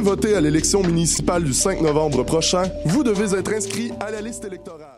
voter à l'élection municipale du 5 novembre prochain, vous devez être inscrit à la liste électorale.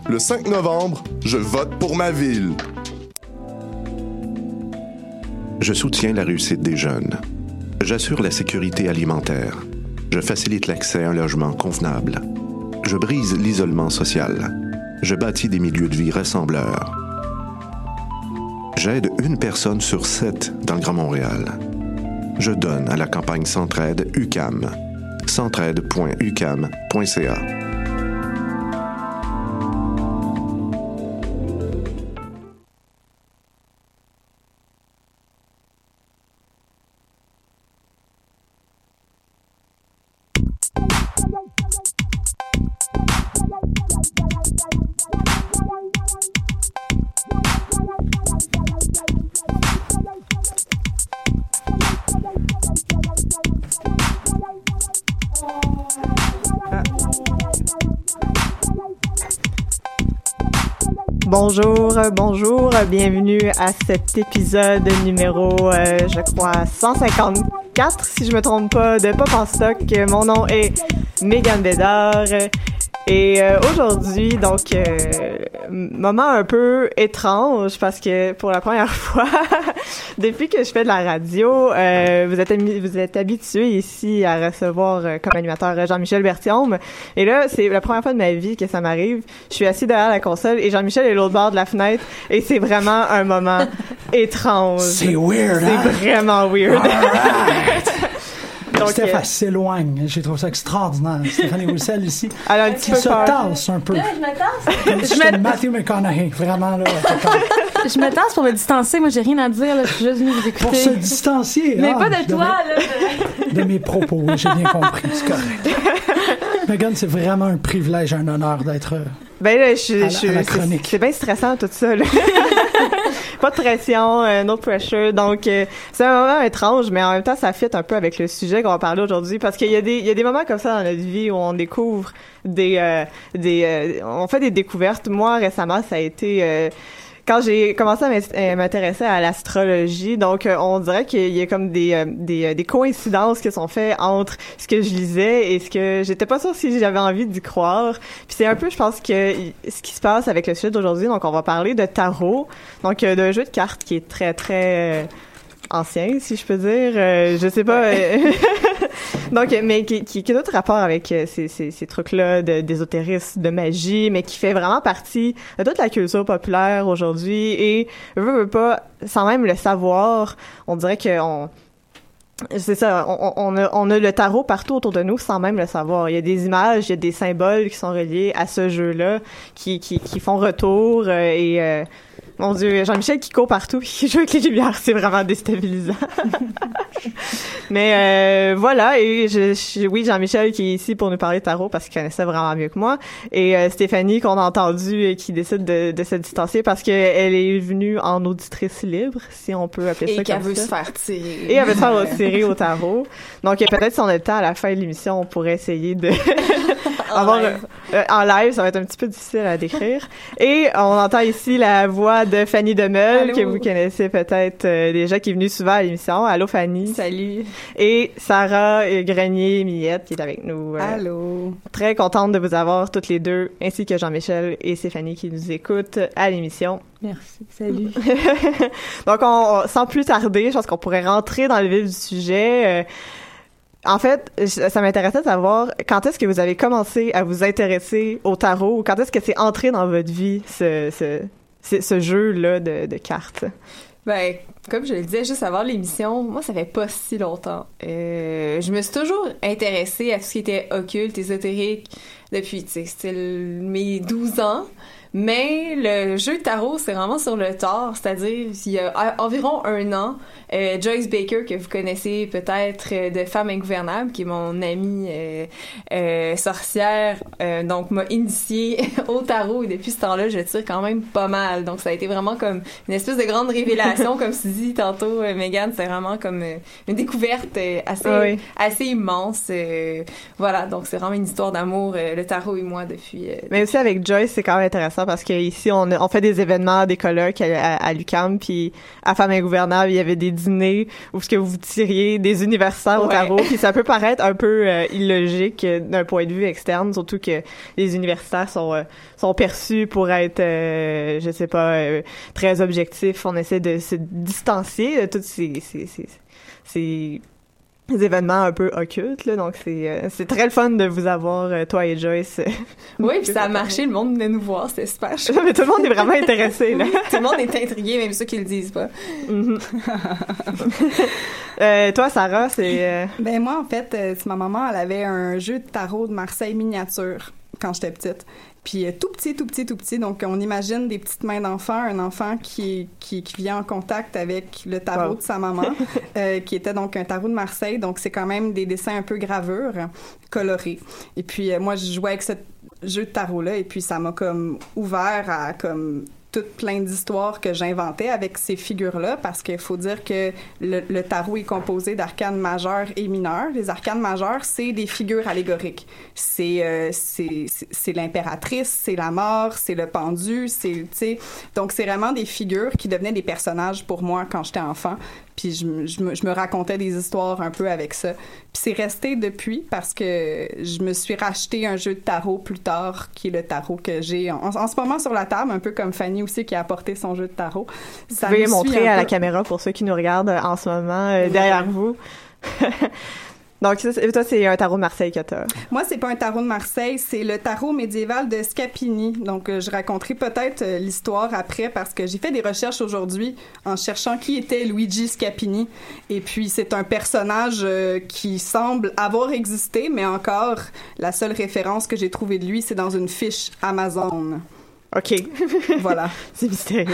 Le 5 novembre, je vote pour ma ville. Je soutiens la réussite des jeunes. J'assure la sécurité alimentaire. Je facilite l'accès à un logement convenable. Je brise l'isolement social. Je bâtis des milieux de vie rassembleurs. J'aide une personne sur sept dans le Grand Montréal. Je donne à la campagne Centraide UCAM. centraide.ucam.ca. bienvenue à cet épisode numéro, euh, je crois, 154, si je me trompe pas, de Pop en stock. Mon nom est Megan Bédard. Et euh, aujourd'hui, donc, euh, moment un peu étrange parce que pour la première fois, depuis que je fais de la radio, euh, vous êtes vous êtes habitué ici à recevoir euh, comme animateur Jean-Michel Bertium. Et là, c'est la première fois de ma vie que ça m'arrive. Je suis assis derrière la console et Jean-Michel est l'autre bord de la fenêtre et c'est vraiment un moment étrange. C'est weird, C'est hein? vraiment weird. Donc, Steph, euh, elle s'éloigne. J'ai trouvé ça extraordinaire. Stéphanie Roussel ici. Elle a un petit peu se peur. tasse un peu. Là, je me tasse. Comme si Je me- Matthew McConaughey. Vraiment, là. Je me tasse pour me distancer. Moi, j'ai rien à dire. Là. Je suis juste venue vous écouter. Pour se distancier. Mais ah, pas de toi, là. De mes propos, oui, j'ai bien compris. C'est correct. Megan, c'est vraiment un privilège, un honneur d'être. euh, Ben là, je, je, c'est- chronique. c'est bien stressant tout ça. Là. Pas de pression, euh, no pressure. Donc euh, c'est un moment étrange, mais en même temps ça fit un peu avec le sujet qu'on va parler aujourd'hui parce qu'il y a des y a des moments comme ça dans notre vie où on découvre des euh, des euh, on fait des découvertes. Moi récemment ça a été euh, quand j'ai commencé à euh, m'intéresser à l'astrologie, donc euh, on dirait qu'il y a comme des, euh, des, des coïncidences qui sont faites entre ce que je lisais et ce que j'étais pas sûre si j'avais envie d'y croire. Puis c'est un peu, je pense que ce qui se passe avec le sujet d'aujourd'hui. Donc on va parler de tarot, donc d'un jeu de cartes qui est très très ancien, si je peux dire. Euh, je sais pas. euh, Donc, euh, mais qui, qui, qui a d'autres rapports avec euh, ces, ces, ces trucs-là de- d'ésotérisme, de magie, mais qui fait vraiment partie de toute la culture populaire aujourd'hui. Et, veut, veut pas, sans même le savoir, on dirait qu'on... C'est ça, on, on, a, on a le tarot partout autour de nous sans même le savoir. Il y a des images, il y a des symboles qui sont reliés à ce jeu-là, qui, qui, qui font retour euh, et... euh, mon Dieu, Jean-Michel qui court partout, qui joue avec les lumières, c'est vraiment déstabilisant. Mais euh, voilà, et je, je- oui, Jean-Michel qui est ici pour nous parler de tarot parce qu'il connaissait vraiment mieux que moi. Et euh, Stéphanie qu'on a entendu et qui décide de, de se distancier parce qu'elle est venue en auditrice libre, si on peut appeler ça Et qu'elle comme veut ça. se faire tirer. Et elle veut se faire tirer au tarot. Donc peut-être si on a le temps à la fin de l'émission, on pourrait essayer de avoir live. euh, en live, ça va être un petit peu difficile à décrire. Et on entend ici la voix de Fanny Demeul Allô? que vous connaissez peut-être euh, déjà qui est venue souvent à l'émission. Allô Fanny? Salut. Et Sarah euh, Grenier Millette qui est avec nous. euh, Allô? Très contente de vous avoir toutes les deux, ainsi que Jean-Michel et Stéphanie qui nous écoutent à l'émission. Merci. Salut. Donc, on, on- sans plus tarder, je pense qu'on pourrait rentrer dans le vif du sujet. Euh, en fait, ça m'intéressait de savoir quand est-ce que vous avez commencé à vous intéresser au tarot ou quand est-ce que c'est entré dans votre vie, ce, ce, ce, jeu-là de, de cartes. Ben, comme je le disais juste avant l'émission, moi, ça fait pas si longtemps. Euh, je me suis toujours intéressée à tout ce qui était occulte, ésotérique, depuis, tu sais, mes 12 ans. Mais le jeu de tarot, c'est vraiment sur le tard, c'est-à-dire il y a a- environ un an, euh, Joyce Baker, que vous connaissez peut-être euh, de Femme Ingouvernable, qui est mon amie euh, euh, sorcière, euh, donc m'a initiée au tarot et depuis ce temps-là, je tire quand même pas mal. Donc ça a été vraiment comme une espèce de grande révélation, comme tu dis tantôt, euh, Megan, c'est vraiment comme euh, une découverte euh, assez, Ah oui. assez immense. euh, voilà, donc c'est vraiment une histoire d'amour, euh, le tarot et moi, depuis... euh, Mais aussi avec Joyce, c'est quand même intéressant parce qu'ici, on, on fait des événements, des colloques à, à, à l'UQAM, puis à Femmes Ingouvernable, il y avait des dîners où ce que vous tiriez des universitaires au Ouais. tarot, puis ça peut paraître un peu euh, illogique euh, d'un point de vue externe, surtout que les universitaires sont euh, sont perçus pour être, je sais pas, très objectifs. On essaie de se distancier de tous ces, ces, ces, ces des événements un peu occultes, là, donc c'est euh, c'est très le fun de vous avoir, euh, toi et Joyce. Oui, puis ça a marché, le monde venait nous voir, c'était super chouette. Mais tout le monde est vraiment intéressé, là. Tout le monde est intrigué, même ceux qui le disent pas. Mhm. Euh, toi, Sarah, c'est... euh, Ben moi, en fait, euh, c'est ma maman, elle avait un jeu de tarot de Marseille miniature quand j'étais petite. Puis euh, tout petit, tout petit, tout petit. Donc, on imagine des petites mains d'enfant, un enfant qui, qui, qui vient en contact avec le tarot Wow. de sa maman, euh, qui était donc un tarot de Marseille. Donc, c'est quand même des dessins un peu gravures, colorés. Et puis, euh, moi, je jouais avec ce jeu de tarot-là, et puis ça m'a comme ouvert à comme tout plein d'histoires que j'inventais avec ces figures-là, parce qu'il faut dire que le, tarot est composé d'arcanes majeures et mineures. Les arcanes majeures, c'est des figures allégoriques. C'est euh, c'est l'impératrice, c'est la mort, c'est le pendu, c'est. Donc c'est vraiment des figures qui devenaient des personnages pour moi quand j'étais enfant. Puis je, me- je, me, je me racontais des histoires un peu avec ça. Puis c'est resté depuis parce que je me suis racheté un jeu de tarot plus tard, qui est le tarot que j'ai en, en ce moment sur la table, un peu comme Fanny aussi qui a apporté son jeu de tarot. Vous Ça pouvez me suit montrer à la caméra pour ceux qui nous regardent en ce moment euh, derrière vous. Donc, ça, toi, c'est un tarot de Marseille que t'as. Moi, c'est pas un tarot de Marseille, c'est le tarot médiéval de Scapini. Donc, euh, je raconterai peut-être euh, l'histoire après parce que j'ai fait des recherches aujourd'hui en cherchant qui était Luigi Scapini. Et puis, c'est un personnage euh, qui semble avoir existé, mais encore, la seule référence que j'ai trouvée de lui, c'est dans une fiche Amazon. OK. Voilà. c'est mystérieux.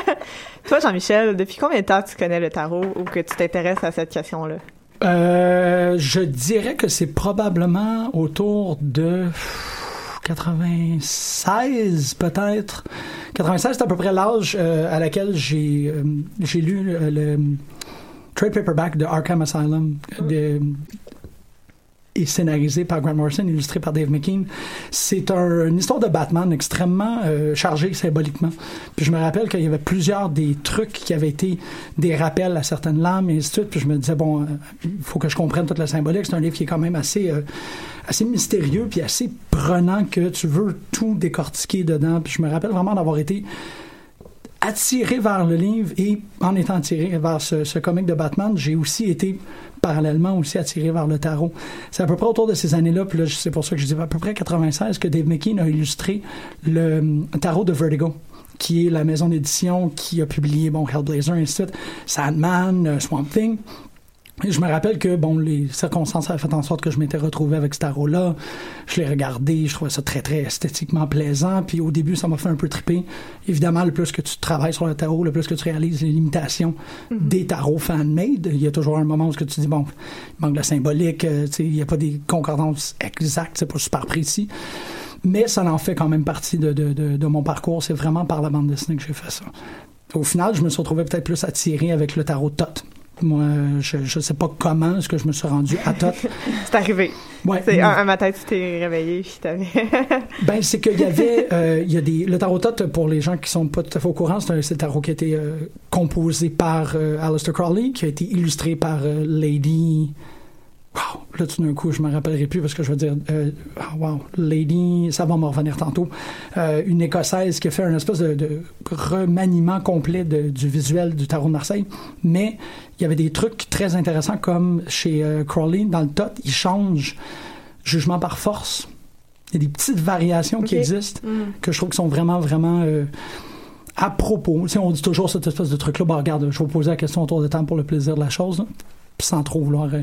toi, Jean-Michel, depuis combien de temps tu connais le tarot ou que tu t'intéresses à cette question-là? Euh, je dirais que c'est probablement autour de 96 peut-être. 96 c'est à peu près l'âge euh, à laquelle j'ai euh, lu le, trade paperback de Arkham Asylum et scénarisé par Grant Morrison, illustré par Dave McKean. C'est un- une histoire de Batman extrêmement euh, chargée symboliquement. Puis je me rappelle qu'il y avait plusieurs des trucs qui avaient été des rappels à certaines lames et ainsi de suite. Puis je me disais, bon, euh, il faut que je comprenne toute la symbolique. C'est un livre qui est quand même assez, euh, assez mystérieux puis assez prenant que tu veux tout décortiquer dedans. Puis je me rappelle vraiment d'avoir été attiré vers le livre et en étant attiré vers ce, comic de Batman, j'ai aussi été parallèlement aussi attiré vers le tarot. C'est à peu près autour de ces années-là, puis là, c'est pour ça que je dis à peu près 96 que Dave McKean a illustré le euh, tarot de Vertigo qui est la maison d'édition qui a publié bon Hellblazer et Sandman, euh, Swamp Thing. Je me rappelle que bon les circonstances avaient fait en sorte que je m'étais retrouvé avec ce tarot là. Je l'ai regardé, je trouvais ça très très esthétiquement plaisant. Puis au début ça m'a fait un peu triper. Évidemment le plus que tu travailles sur le tarot, le plus que tu réalises les limitations des tarots fan-made. Il y a toujours un moment où tu dis bon il manque de la symbolique, euh, il n'y a pas des concordances exactes, c'est pas super précis. Mais ça en fait quand même partie de, de, de, de mon parcours. C'est vraiment par la bande dessinée que j'ai fait ça. Au final, je me suis retrouvé peut-être plus attiré avec le tarot Tot. Moi, je ne sais pas comment est-ce que je me suis rendu à Tot. C'est arrivé. Ouais, C'est un, un matin, tu t'es réveillé, puis t'avais... ben, c'est qu'il y avait, euh, il y a des, le tarot Tot, pour les gens qui sont pas tout à fait au courant, c'est un, c'est un tarot qui a été euh, composé par euh, Aleister Crowley, qui a été illustré par euh, Lady. Wow, là tout d'un coup, je me rappellerai plus parce que je veux dire, euh, ah, wow, Lady, ça va me revenir tantôt. Euh, une écossaise qui a fait un espèce de, de remaniement complet de- du visuel du tarot de Marseille, mais il y avait des trucs très intéressants comme chez euh, Crowley dans le Tot, il change jugement par force. Il y a des petites variations qui existent Mm. que je trouve qui sont vraiment, vraiment euh, à propos. Tu sais, on dit toujours cette espèce de truc-là. Bah, regarde, je vais vous poser la question autour de temps pour le plaisir de la chose. là. Sans trop vouloir euh,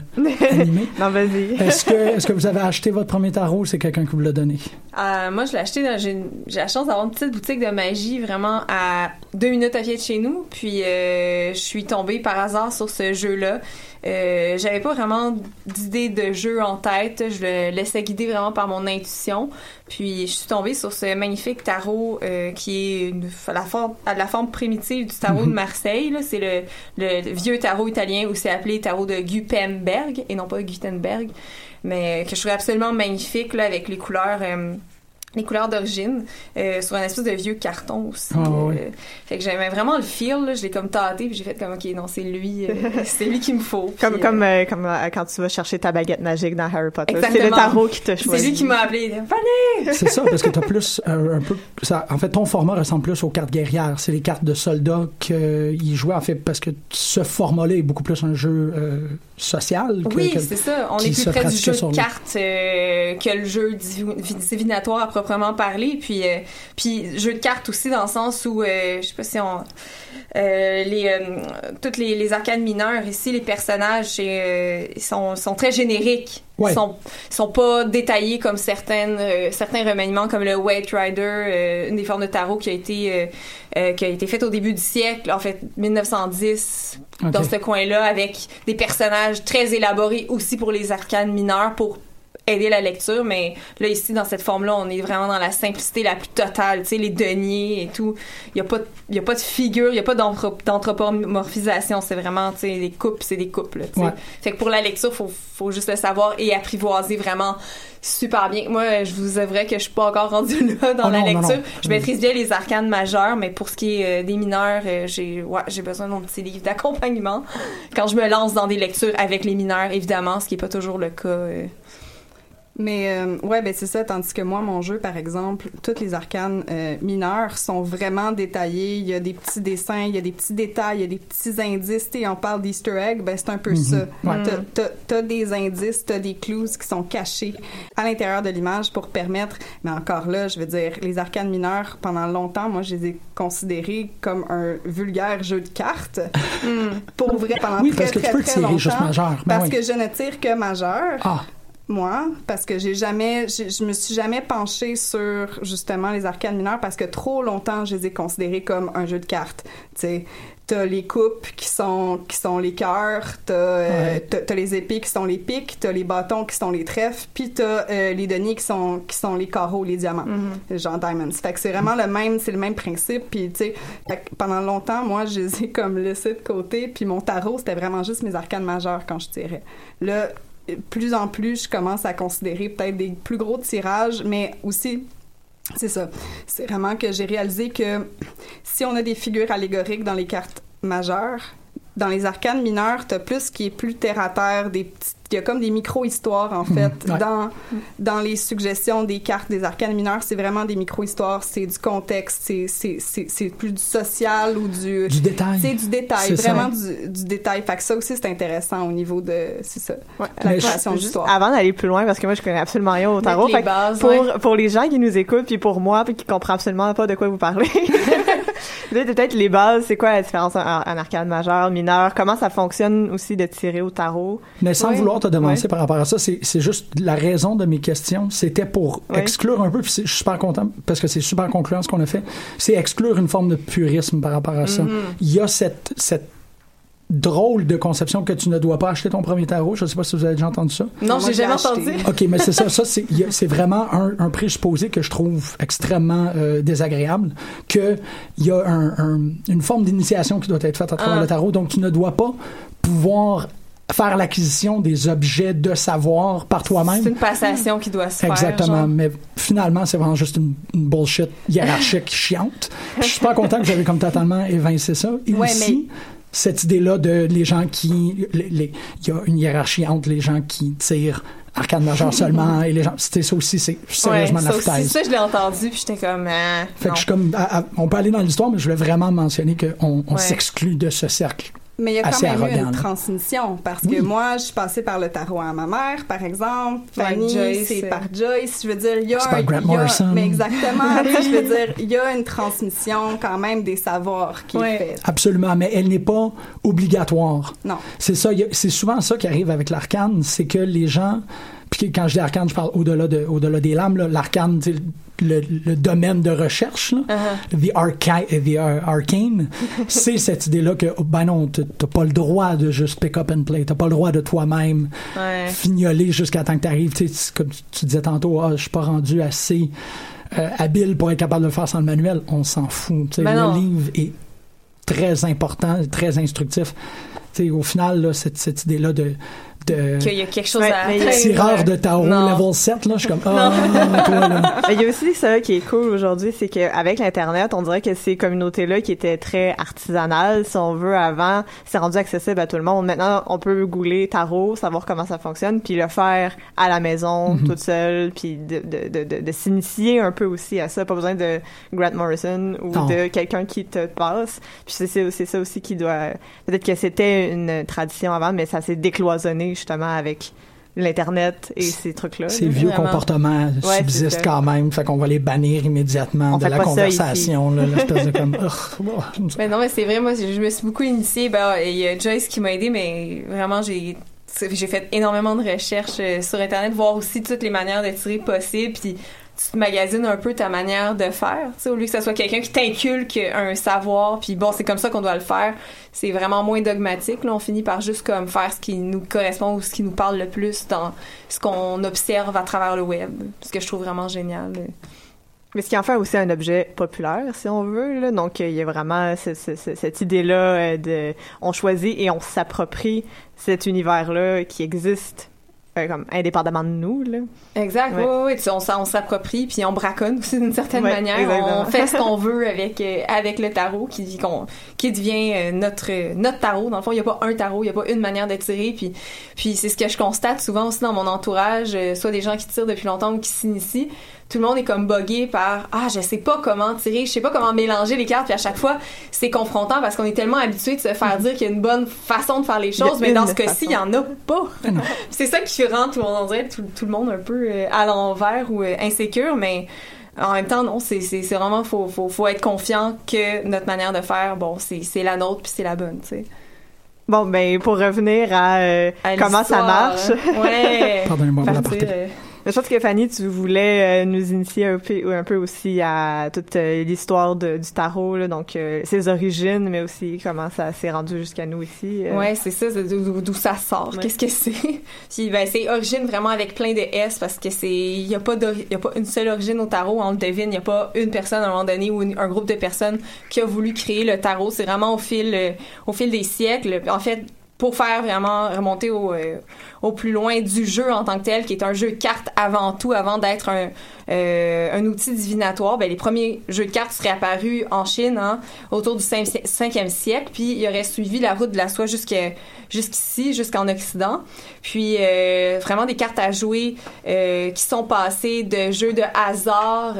animer. non, vas-y. Est-ce que, est-ce que vous avez acheté votre premier tarot ou c'est quelqu'un qui vous l'a donné? Euh, moi, je l'ai acheté dans. J'ai une- j'ai la chance d'avoir une petite boutique de magie vraiment à deux minutes à pied de chez nous. Puis, euh, je suis tombée par hasard sur ce jeu-là. Euh, J'avais pas vraiment d'idée de jeu en tête. Je le laissais guider vraiment par mon intuition. Puis, je suis tombée sur ce magnifique tarot euh, qui est une- la, forme, à la forme primitive du tarot de Marseille. là. C'est le, le vieux tarot italien où c'est appelé tarot de Gutenberg et non pas Gutenberg mais que je trouvais absolument magnifique là, avec les couleurs euh, les couleurs d'origine euh, sur un espèce de vieux carton aussi. Euh, fait que j'aimais vraiment le feel, là, je l'ai comme tâté puis j'ai fait comme ok non c'est lui, euh, c'est lui qu'il me faut. Comme, Puis, comme, euh, euh, comme euh, quand tu vas chercher ta baguette magique dans Harry Potter. C'est le tarot qui te c'est choisit. lui qui m'a appelé. Venez! C'est ça, parce que t'as plus euh, un peu. Ça, en fait, ton format ressemble plus aux cartes guerrières. C'est les cartes de soldats qu'ils jouaient, en fait, parce que ce format-là est beaucoup plus un jeu euh, social. Que, Oui, c'est ça. On est plus près du jeu sur de cartes euh, que le jeu divi- divinatoire à proprement parler. Puis, euh, puis jeu de cartes aussi dans le sens où, euh, je sais pas si on... euh, les, euh, toutes les, les arcanes mineures ici, les personnages euh, ils sont, sont très génériques. Ouais. Ils sont, sont pas détaillés comme certaines, euh, certains remaniements comme le White Rider, euh, une des formes de tarot qui a été euh, qui a été faite au début du siècle, en fait 1910 Ok. dans ce coin-là avec des personnages très élaborés aussi pour les arcanes mineurs pour aider la lecture mais là ici dans cette forme-là on est vraiment dans la simplicité la plus totale tu sais les deniers et tout il y a pas y a pas de figure il y a pas d'anthro- d'anthropomorphisation c'est vraiment tu sais les coupes c'est des coupes là, tu sais. Ouais. fait que pour la lecture faut faut juste le savoir et apprivoiser vraiment super bien moi je vous avouerai que je suis pas encore rendue là dans Oh la non, non, lecture non. je maîtrise bien les arcanes majeures mais pour ce qui est euh, des mineurs euh, j'ai ouais j'ai besoin de mon petit livre d'accompagnement quand je me lance dans des lectures avec les mineurs évidemment ce qui est pas toujours le cas euh. Mais euh, ouais, ben c'est ça. Tandis que moi, mon jeu, par exemple, toutes les arcanes euh, mineures sont vraiment détaillées. Il y a des petits dessins, il y a des petits détails, il y a des petits indices. Sais, on parle d'Easter egg, ben c'est un peu Mhm. ça. Ouais. T'as- t'as des indices, t'as des clues qui sont cachés à l'intérieur de l'image pour permettre. Mais encore là, je veux dire, les arcanes mineures, pendant longtemps, moi, je les ai considérés comme un vulgaire jeu de cartes. Pour vrai, pendant Oui, très, parce que tu peux très tirer longtemps. juste majeur. Ben parce oui. que je ne tire que majeur Ah, moi, parce que j'ai jamais, je me suis jamais penchée sur justement les arcanes mineures parce que trop longtemps je les ai considérés comme un jeu de cartes. Tu sais, t'as les coupes qui sont qui sont les cœurs, t'as euh, Ouais. les épées qui sont les pics, t'as les bâtons qui sont les trèfles, puis t'as euh, les deniers qui sont qui sont les carreaux, les diamants, genre diamonds. Fait que c'est vraiment le même, c'est le même principe. Puis tu sais, pendant longtemps, moi, je les ai comme laissés de côté. Puis mon tarot, c'était vraiment juste mes arcanes majeures quand je tirais. Là, plus en plus, je commence à considérer peut-être des plus gros tirages, mais aussi, c'est ça. C'est vraiment que j'ai réalisé que si on a des figures allégoriques dans les cartes majeures, dans les arcanes mineures, t'as plus ce qui est plus terre à terre, des petites, il y a comme des micro-histoires en fait ouais. dans dans les suggestions des cartes des arcanes mineures, c'est vraiment des micro-histoires, c'est du contexte, c'est c'est c'est c'est plus du social ou du du détail. c'est du détail, vraiment du, du détail. Fait que ça aussi, c'est intéressant au niveau de, c'est ça, Ouais. la création d'histoire. avant d'aller plus loin, parce que moi, je connais absolument rien au tarot. Fait que bases, pour, ouais. pour les gens qui nous écoutent, puis pour moi, puis qui comprennent absolument pas de quoi vous parlez, peut-être peut-être les bases, c'est quoi la différence en, en arcade majeur, mineur, comment ça fonctionne aussi de tirer au tarot? Mais sans vouloir te Ouais. par rapport à ça, c'est c'est juste la raison de mes questions. C'était pour exclure un peu, puis je suis super content parce que c'est super concluant ce qu'on a fait. C'est exclure une forme de purisme par rapport à ça. Il y a cette, cette drôle de conception que tu ne dois pas acheter ton premier tarot. Je ne sais pas si vous avez déjà entendu ça. non j'ai jamais entendu OK, mais c'est ça. Ça, c'est c'est vraiment un, un présupposé que je trouve extrêmement euh, désagréable, qu'il y a un- un- une forme d'initiation qui doit être faite à travers Ah. le tarot. Donc, tu ne dois pas pouvoir faire l'acquisition des objets de savoir par c'est toi-même. une passation qui doit se faire Exactement, genre. mais finalement, c'est vraiment juste une, une bullshit hiérarchique chiante. Puis Je suis super content que vous avez comme totalement évincé ça. Et Ouais, aussi, cette idée-là de les gens qui... Il y a une hiérarchie entre les gens qui tirent arcade majeur seulement et les gens... C'était ça aussi, c'est sérieusement ouais, la ça aussi, ça je l'ai entendu puis j'étais comme ah, Fait que non. je suis comme... à- à- on peut aller dans l'histoire, mais je voulais vraiment mentionner qu'on on Ouais. s'exclut de ce cercle Mais il y a quand même eu une transmission parce Oui. que moi, je suis passée par le tarot à ma mère, par exemple. Fanny, c'est euh, par Joyce. Je veux dire, il y a par il y a- Morrison. Mais exactement. je veux dire, il y a une transmission quand même des savoirs qui Ouais. est faite. Absolument, mais elle n'est pas obligatoire. Non. C'est ça, c'est souvent ça qui arrive avec l'arcane, c'est que les gens, puis quand je dis arcane, je parle au-delà de, au-delà des lames, là, l'arcane, tu sais, le, le domaine de recherche, là, Uh-huh. the, the ar- arcane, c'est cette idée-là que, oh, ben non, t'as pas le droit de juste pick up and play, t'as pas le droit de toi-même Ouais. fignoler jusqu'à temps que t'arrives, comme tu disais tantôt, ah, je suis pas rendu assez euh, habile pour être capable de le faire sans le manuel, on s'en fout. Ben le livre est très important, très instructif. Au final, là, cette, cette idée-là de, de Qu'il y a quelque chose Ouais, à mais il y a- atteindre. tireur de tarot Non. level 7, là, je suis comme, ah, toi, là. Mais il y a aussi ça qui est cool aujourd'hui, c'est qu'avec l'internet, on dirait que ces communautés-là qui étaient très artisanales, si on veut, avant, c'est rendu accessible à tout le monde. Maintenant, on peut googler tarot, savoir comment ça fonctionne, puis le faire à la maison, Mhm. toute seule, puis de, de, de, de, de s'initier un peu aussi à ça. Pas besoin de Grant Morrison ou Non. de quelqu'un qui te passe. Puis c'est- c'est c'est ça aussi qui doit... Peut-être que c'était une tradition avant, mais ça s'est décloisonné justement avec l'internet et ces trucs-là. Ces vieux vraiment. comportements Ouais, subsistent quand même, fait qu'on va les bannir immédiatement On de la conversation, là, l'espèce de comme, Ugh, Mais non, mais c'est vrai, moi, je me suis beaucoup initiée. Ben, il y a Joyce qui m'a aidé, mais vraiment, j'ai j'ai fait énormément de recherches euh, sur Internet, voir aussi toutes les manières de tirer possibles, puis tu te magasines un peu ta manière de faire, au lieu que ce soit quelqu'un qui t'inculque un savoir, puis bon, c'est comme ça qu'on doit le faire. C'est vraiment moins dogmatique, là, on finit par juste comme faire ce qui nous correspond ou ce qui nous parle le plus dans ce qu'on observe à travers le web, ce que je trouve vraiment génial. Mais ce qui en fait aussi un objet populaire, si on veut. Donc, euh, il y a vraiment ce- ce- ce- cette idée-là euh, de... On choisit et on s'approprie cet univers-là qui existe euh, comme indépendamment de nous. Là. Exact, Ouais. oui, oui, on, s'approprie, puis on braconne aussi d'une certaine Ouais, manière. exactement. On fait ce qu'on veut avec euh, avec le tarot, qui qu'on- qui devient euh, notre euh, notre tarot. Dans le fond, il y a pas un tarot, il y a pas une manière de tirer. Puis puis c'est ce que je constate souvent aussi dans mon entourage, soit des gens qui tirent depuis longtemps ou qui s'initient. Tout le monde est comme buggé par ah je sais pas comment tirer, je sais pas comment mélanger les cartes. Puis à chaque fois c'est confrontant parce qu'on est tellement habitué de se faire dire qu'il y a une bonne façon de faire les choses, mais dans ce cas-ci il y en a pas. c'est ça qui rend tout le monde on dirait tout, tout le monde un peu euh, à l'envers ou euh, insécure, mais en même temps non c'est vraiment faut faut faut être confiant que notre manière de faire bon c'est c'est la nôtre puis c'est la bonne, tu sais. Bon, ben pour revenir à, euh, À comment ça marche. hein. Ouais. Pardonnez-moi pour la Partir, partie. euh, Je pense que Fanny, tu voulais euh, nous initier un peu, un peu aussi à toute euh, l'histoire du tarot, là, donc euh, ses origines, mais aussi comment ça s'est rendu jusqu'à nous ici. euh. Ouais, c'est ça, d'où ça sort, Ouais. qu'est-ce que c'est? Puis ben c'est origine vraiment avec plein de S parce que c'est il y a pas y a pas une seule origine au tarot, on le devine, il y a pas une personne à un moment donné ou une- un groupe de personnes qui a voulu créer le tarot, c'est vraiment au fil euh, au fil des siècles. En fait, pour faire vraiment remonter au, euh, au plus loin du jeu en tant que tel, qui est un jeu de cartes avant tout, avant d'être un, euh, outil divinatoire, ben, les premiers jeux de cartes seraient apparus en Chine hein, autour du 5e siècle, puis il aurait suivi la route de la soie jusqu'ici, jusqu'en Occident. Puis euh, vraiment des cartes à jouer qui sont passées de jeux de hasard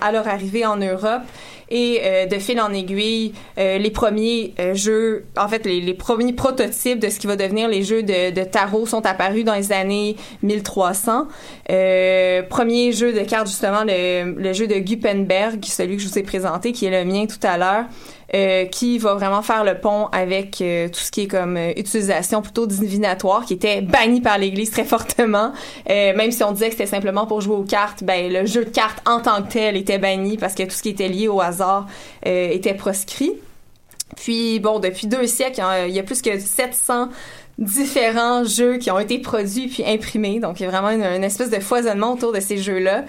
à leur arrivée en Europe et euh, de fil en aiguille, euh, les premiers euh, jeux, en fait, les, les premiers prototypes de ce qui va devenir les jeux de, de tarot sont apparus dans les années 1300. Euh, premier jeu de cartes, justement, le, le jeu de Gupenberg, celui que je vous ai présenté, qui est le mien tout à l'heure. Euh, qui va vraiment faire le pont avec euh, tout ce qui est comme euh, utilisation plutôt divinatoire, qui était banni par l'Église très fortement. Euh, même si on disait que c'était simplement pour jouer aux cartes, ben le jeu de cartes en tant que tel était banni parce que tout ce qui était lié au hasard euh, était proscrit. Puis bon, depuis deux siècles, il y a plus que 700 différents jeux qui ont été produits puis imprimés. Donc, il y a vraiment une, espèce de foisonnement autour de ces jeux-là.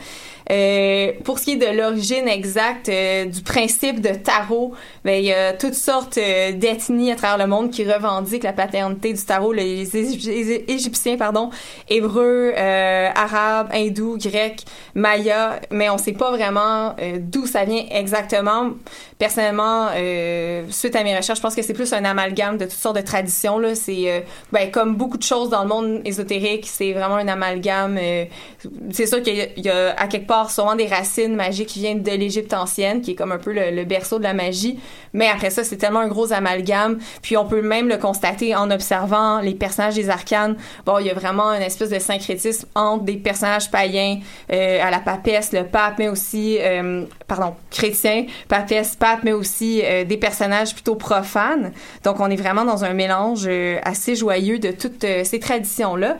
Euh, pour ce qui est de l'origine exacte euh, du principe de tarot, ben, il y a toutes sortes euh, d'ethnies à travers le monde qui revendiquent la paternité du tarot. Les, Égyp- les Égyptiens, pardon, Hébreux, euh, Arabes, Hindous, Grecs, Mayas, mais on sait pas vraiment euh, d'où ça vient exactement. Personnellement, suite à mes recherches, je pense que c'est plus un amalgame de toutes sortes de traditions. Là, c'est ben, comme beaucoup de choses dans le monde ésotérique, c'est vraiment un amalgame. euh, c'est sûr qu'il y, a- à quelque part souvent des racines magiques qui viennent de l'Égypte ancienne, qui est comme un peu le, le berceau de la magie. Mais après ça, c'est tellement un gros amalgame. Puis on peut même le constater en observant les personnages des arcanes. Bon, il y a vraiment une espèce de syncrétisme entre des personnages païens euh, à la papesse, le pape, mais aussi, euh, pardon, chrétien, papesse, pape, mais aussi euh, des personnages plutôt profanes. Donc on est vraiment dans un mélange euh, assez joyeux de toutes euh, ces traditions-là.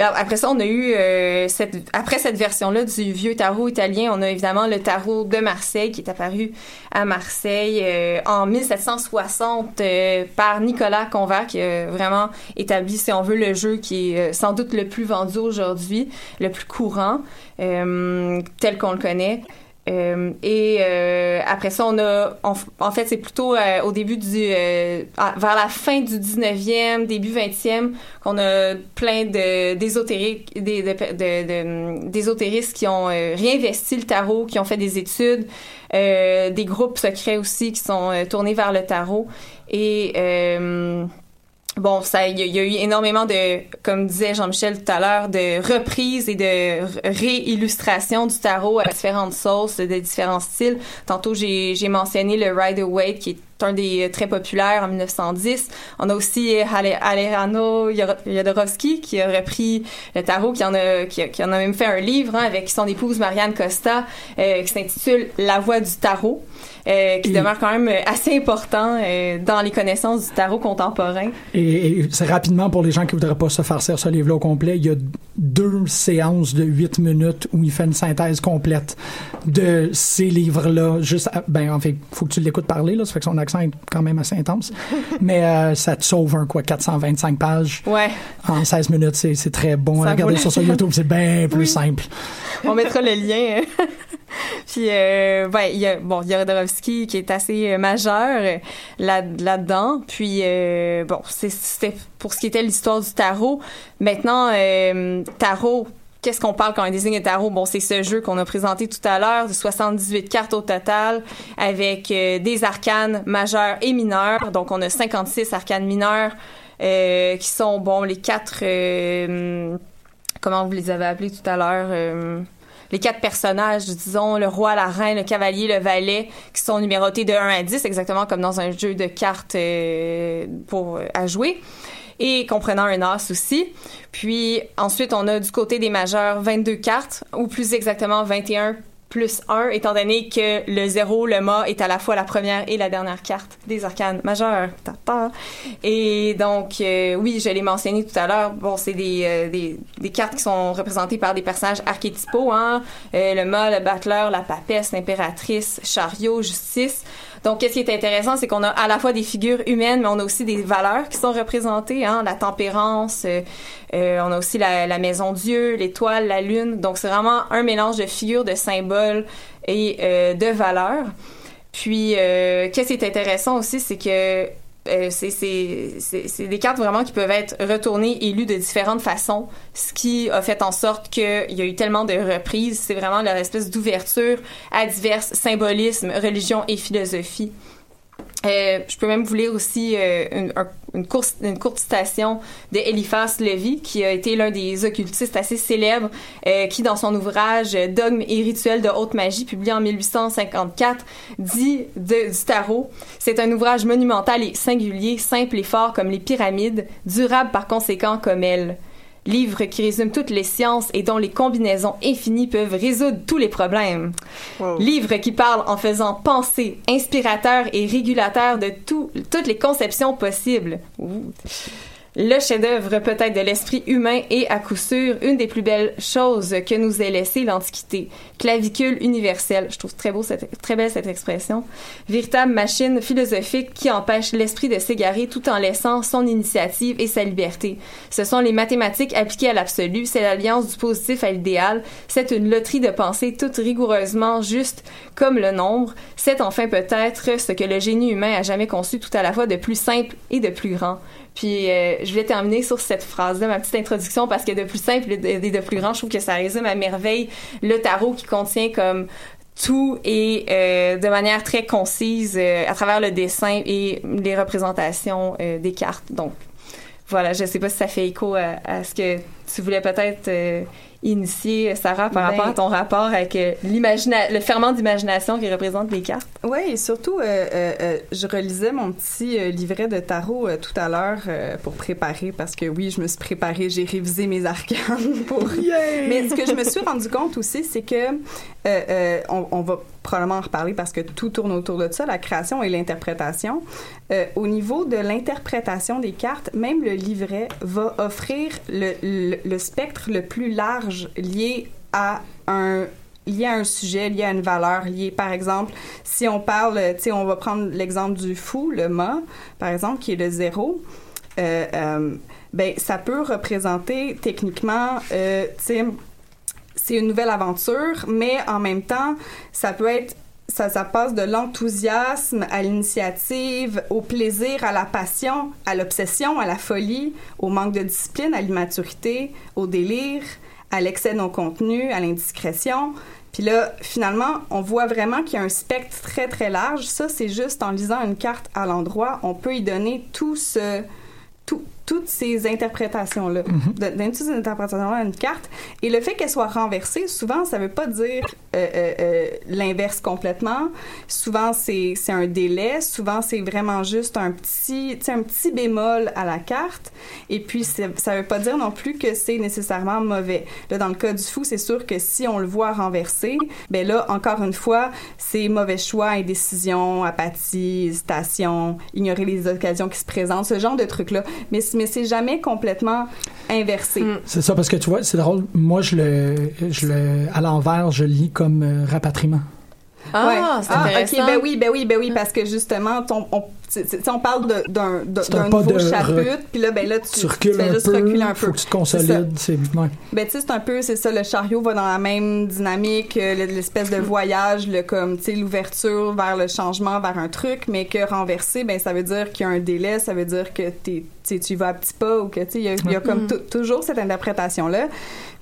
Après ça, on a eu euh, cette, après cette version-là du vieux tarot italien, on a évidemment le tarot de Marseille qui est apparu à Marseille euh, en 1760 euh, par Nicolas Convert qui a vraiment établi, si on veut, le jeu qui est euh, sans doute le plus vendu aujourd'hui, le plus courant, euh, tel qu'on le connaît. Euh, et euh, après ça, on a, en, fait, c'est plutôt euh, au début du, euh, vers la fin du 19e, début 20e, qu'on a plein d'ésotériques, d'ésotéristes qui ont réinvesti le tarot, qui ont fait des études, des groupes secrets aussi qui sont tournés vers le tarot. Et Bon, ça, il y, a- eu énormément de, comme disait Jean-Michel tout à l'heure, de reprises et de réillustrations du tarot à différentes sauces, de différents styles. Tantôt, j'ai mentionné le Rider-Waite, qui est un des euh, très populaires en 1910. On a aussi euh, Ale- Alejandro Jodor- Jodorowsky qui a repris le tarot, qui en a, qui, a- qui en a même fait un livre hein, avec son épouse Marianne Costa, euh, qui s'intitule La voix du tarot, euh, qui Et- demeure quand même euh, assez important euh, dans les connaissances du tarot contemporain. Et, et c'est rapidement pour les gens qui voudraient pas se farcir ce livre-là au complet, il y a deux séances de 8 minutes où il fait une synthèse complète de ces livres-là. Juste, à- ben en fait, faut que tu l'écoutes parler là, ça fait que son accent est quand même assez intense, mais euh, ça te sauve un quoi 425 pages Ouais. en 16 minutes, c'est très bon. Ça la sur peine. YouTube, c'est bien plus simple. On mettra le lien. Puis, euh, ouais, il y a, bon, qui est assez euh, majeur euh, là, là-dedans. Puis, euh, bon, c'était pour ce qui était l'histoire du tarot. Maintenant, tarot, qu'est-ce qu'on parle quand on désigne le tarot? Bon, c'est ce jeu qu'on a présenté tout à l'heure, de 78 cartes au total, avec des arcanes majeurs et mineurs. Donc, on a 56 arcanes mineurs, euh, qui sont, bon, les quatre... comment vous les avez appelés tout à l'heure? Les quatre personnages, disons, le roi, la reine, le cavalier, le valet, qui sont numérotés de 1 à 10, exactement comme dans un jeu de cartes euh, pour euh, à jouer. Et comprenant un as aussi. Puis ensuite, on a du côté des majeurs 22 cartes, ou plus exactement 21 plus 1, étant donné que le 0, le mât, est à la fois la première et la dernière carte des arcanes ta. Et donc, euh, oui, je l'ai mentionné tout à l'heure, bon, c'est des, euh, des, des cartes qui sont représentées par des personnages archétypaux, hein, euh, le mât, le battleur, la papesse, l'impératrice, chariot, justice. Donc, qu'est-ce qui est intéressant, c'est qu'on a à la fois des figures humaines, mais on a aussi des valeurs qui sont représentées, hein, la tempérance, euh, euh, on a aussi la, la maison Dieu, l'étoile, la lune. Donc, c'est vraiment un mélange de figures, de symboles et euh, de valeurs. Puis, euh, qu'est-ce qui est intéressant aussi, c'est que euh, c'est des cartes vraiment qui peuvent être retournées et lues de différentes façons, ce qui a fait en sorte qu'il y a eu tellement de reprises. C'est vraiment leur espèce d'ouverture à divers symbolismes, religions et philosophies. Euh, je peux même vous lire aussi euh, une, un- une, course- une courte citation de Eliphas Levi, qui a été l'un des occultistes assez célèbres, euh, qui, dans son ouvrage Dogmes et rituels de haute magie, publié en 1854, dit de, du tarot C'est un ouvrage monumental et singulier, simple et fort comme les pyramides, durable par conséquent comme elles. Livre qui résume toutes les sciences et dont les combinaisons infinies peuvent résoudre tous les problèmes. Livre qui parle en faisant penser, inspirateur et régulateur de tout- toutes les conceptions possibles. Ouh. Le chef-d'œuvre peut-être de l'esprit humain et à coup sûr une des plus belles choses que nous ait laissé l'Antiquité. Clavicule universelle. Je trouve très belle cette expression. Véritable machine philosophique qui empêche l'esprit de s'égarer tout en laissant son initiative et sa liberté. Ce sont les mathématiques appliquées à l'absolu. C'est l'alliance du positif à l'idéal. C'est une loterie de pensée toute rigoureusement juste comme le nombre. C'est enfin peut-être ce que le génie humain a jamais conçu tout à la fois de plus simple et de plus grand. Puis euh, je voulais terminer sur cette phrase-là, ma petite introduction, parce que de plus simple et de, plus grand, je trouve que ça résume à merveille le tarot qui contient comme tout et euh, de manière très concise euh, à travers le dessin et les représentations euh, des cartes. Donc voilà, je sais pas si ça fait écho à, à ce que tu voulais peut-être initier Sarah par Ben- rapport à ton rapport avec euh, le ferment d'imagination qui représente les cartes? Oui, et surtout, euh, euh, je relisais mon petit livret de tarot euh, tout à l'heure pour préparer, parce que oui, je me suis préparée, j'ai révisé mes arcanes pour... Mais ce que je me suis rendu compte aussi, c'est que euh, euh, on, on va probablement en reparler parce que tout tourne autour de ça, la création et l'interprétation. Euh, au niveau de l'interprétation des cartes, même le livret va offrir le, le, spectre le plus large lié à un lié à un sujet, lié à une valeur, lié, par exemple, si on parle, tu sais, on va prendre l'exemple du fou, le mât, par exemple, qui est le zéro, euh, euh, ben, ça peut représenter techniquement, tu sais, c'est une nouvelle aventure, mais en même temps, ça peut être ça, ça passe de l'enthousiasme à l'initiative, au plaisir, à la passion, à l'obsession, à la folie, au manque de discipline, à l'immaturité, au délire, à l'excès non contenu, à l'indiscrétion. Puis là, finalement, on voit vraiment qu'il y a un spectre très, très large. Ça, c'est juste en lisant une carte à l'endroit, on peut y donner tout ce... tout- toutes ces interprétations-là, donner toutes ces interprétations-là à une carte. Et le fait qu'elle soit renversée, souvent, ça veut pas dire euh, euh, euh, l'inverse complètement. Souvent, c'est c'est un délai. Souvent, c'est vraiment juste un petit, un petit bémol à la carte. Et puis, ça veut pas dire non plus que c'est nécessairement mauvais. Là, dans le cas du fou, c'est sûr que si on le voit renversé, ben là, encore une fois, c'est mauvais choix, indécision, apathie, hésitation, ignorer les occasions qui se présentent, ce genre de trucs-là. Mais, mais c'est jamais complètement inversé. C'est ça, parce que tu vois, c'est drôle. Moi, je le, je le, à l'envers, je lis comme euh, rapatriement. Ah, Ouais. c'est Ah, ok, ben oui, ben oui, ben oui, parce que justement, ton, on, parle de- d'un nouveau chapitre, puis là, ben là, tu, Tu recules fais un juste peu, reculer un peu. faut que tu te consolides. C'est ouais. Ben, tu sais, c'est un peu, c'est ça, le chariot va dans la même dynamique, euh, le- l'espèce de voyage, le comme, tu sais, l'ouverture vers le changement, vers un truc, mais que renverser, ben, ça veut dire qu'il y a un délai, ça veut dire que t'es, tu y vas à petits pas ou que, tu sais, il y a, il y a comme tou- toujours cette interprétation-là.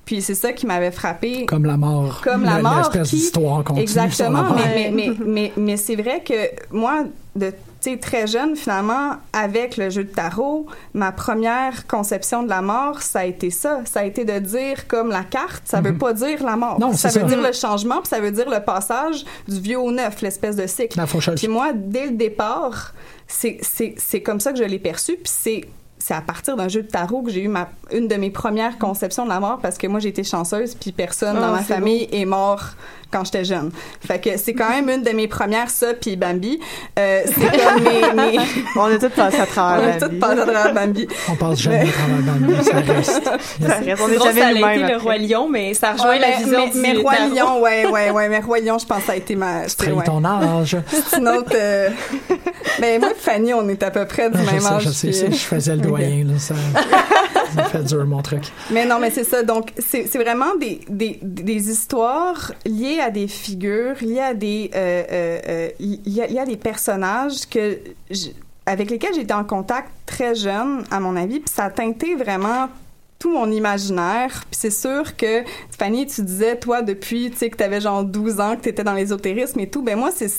Puis c'est ça qui m'avait frappé. Comme la mort. Comme la mort d'histoire Exactement, mais, mais, mais, mais, c'est vrai que moi, de très jeune, finalement, avec le jeu de tarot, ma première conception de la mort, ça a été ça. Ça a été de dire comme la carte, ça veut pas dire la mort. Mhm. Non, ça veut dire le changement, puis ça veut dire le passage du vieux au neuf, l'espèce de cycle. Puis moi, dès le départ, c'est comme ça que je l'ai perçu, puis c'est c'est à partir d'un jeu de tarot que j'ai eu ma, une de mes premières conceptions de la mort parce que moi j'ai été chanceuse puis personne Ah, dans ma famille est mort quand j'étais jeune. Fait que c'est quand même une de mes premières ça puis Bambi. Euh, c'est comme mes, mes- On a tous passé à on travers a la toutes vie. passé à travers Bambi. On passe jamais à travers Bambi, ça reste. Ça reste, on est drôle, ça jamais a été le roi lion, mais ça rejoint Ouais, la mais- vision mais, du mais Roi. Lion, ouais, ouais, ouais, mais Roi Lion, je pense que ça a été ma. C'est- ton âge. C'est une autre. euh, Mais moi, et Fanny, on est à peu près du même sais, âge. je sais, je faisais le doyen, là, ça, ça fait dur, mon truc. Mais non, mais c'est ça. Donc, c'est vraiment des, des, des histoires liées à des figures, liées à des, euh, euh, euh, liées, des personnages que avec lesquels été en contact très jeune, à mon avis, puis ça a teinté vraiment tout mon imaginaire. Puis c'est sûr que, Fanny, tu disais, toi, depuis, tu sais, que t'avais genre 12 ans, que t'étais dans l'ésotérisme et tout, ben moi, c'est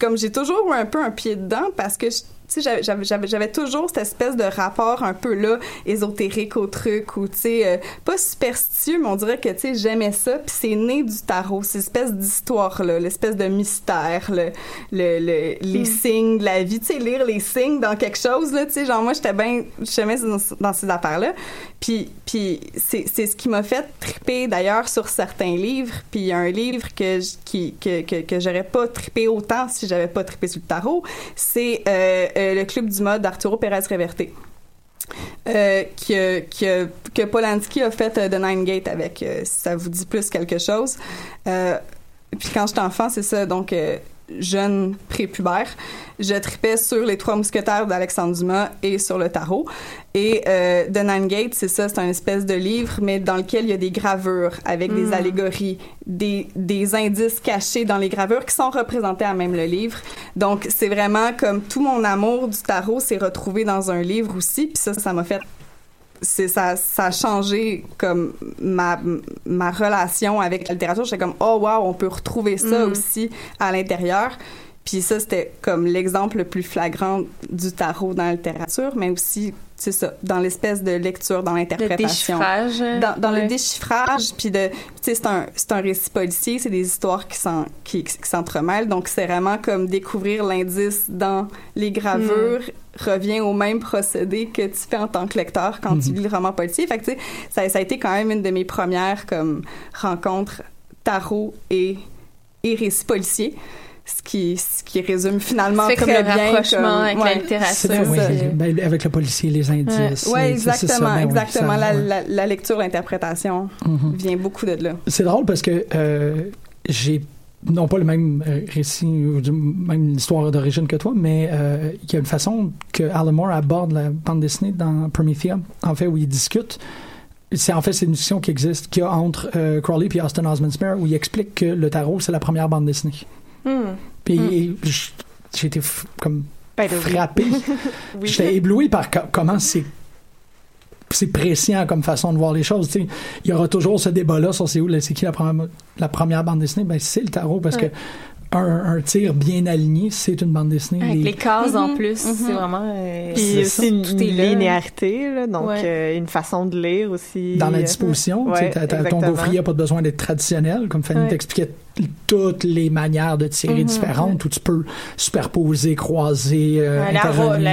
comme j'ai toujours eu un peu un pied dedans parce que je- tu sais, j'avais- toujours cette espèce de rapport un peu là ésotérique au truc ou tu sais euh, pas superstitieux mais on dirait que tu sais j'aimais ça puis c'est né du tarot cette espèce d'histoire là l'espèce de mystère le, le, le- les signes de la vie tu sais lire les signes dans quelque chose là tu sais genre moi j'étais bien j'aimais dans, dans ces affaires là puis puis c'est ce qui m'a fait triper d'ailleurs sur certains livres puis il y a un livre que qui que que, que j'aurais pas trippé autant si j'avais pas trippé sur le tarot c'est euh, le club du mode d'Arturo Pérez Reverte euh, que, que, que Polanski a fait euh, The Nine Gate avec, euh, si ça vous dit plus quelque chose. Euh, puis quand j'étais enfant, c'est ça, donc euh, jeune prépubère, je tripais sur les trois mousquetaires d'Alexandre Dumas et sur le tarot. Et euh, The Nine Gate, c'est ça, c'est un espèce de livre, mais dans lequel il y a des gravures avec des allégories, des, des indices cachés dans les gravures qui sont représentés à même le livre. Donc, c'est vraiment comme tout mon amour du tarot s'est retrouvé dans un livre aussi. Puis ça, ça m'a fait c'est ça ça a changé comme ma ma relation avec la littérature. J'étais comme oh wow on peut retrouver ça aussi à l'intérieur. Puis ça, c'était comme l'exemple le plus flagrant du tarot dans la littérature, mais aussi, c'est ça, dans l'espèce de lecture, dans Le l'interprétation. déchiffrage. Dans, dans Ouais. le déchiffrage, puis de, tu sais, c'est un, c'est un récit policier, c'est des histoires qui s'en- qui, qui s'entremêlent, donc c'est vraiment comme découvrir l'indice dans les gravures revient au même procédé que tu fais en tant que lecteur quand tu lis le roman policier. Fait que, tu sais, ça, ça a été quand même une de mes premières comme rencontres tarot et, et récit policier, ce qui, ce qui résume finalement comme le bien rapprochement comme- avec la ouais. littérature. C'est c'est oui, ben, avec le policier, les indices. Ça, exactement, ben oui, exactement. ça, la, ouais. la, la lecture, l'interprétation Mhm. vient beaucoup de là. C'est drôle parce que euh, j'ai non pas le même euh, récit ou du- même histoire d'origine que toi, mais euh, il y a une façon que Alan Moore aborde la bande dessinée dans Promethea, en fait, où il discute. C'est en fait c'est une discussion qui existe qu'il y a entre euh, Crowley et Austin Osman Spare où il explique que le tarot c'est la première bande dessinée. Hmm. Puis Mm. j- j'ai été comme Ben, oui. frappé. J'étais ébloui par co- comment c'est c'est prescient comme façon de voir les choses. tu sais. Il y aura toujours ce débat-là sur c'est où, là, c'est qui la première, la première bande dessinée? Ben, c'est le tarot parce Ouais. que un, un tir bien aligné, c'est une bande dessinée. Avec Les- les cases en Mhm, plus, mhm. c'est vraiment. euh, Puis C'est aussi une, Tout est linéarité, là, donc Ouais. euh, une façon de lire aussi. dans la euh, disposition, Ouais, ton gaufrier n'a pas besoin d'être traditionnel, comme Fanny Ouais. t'expliquait toutes les manières de tirer Mhm, différentes, où tu peux superposer, croiser, euh,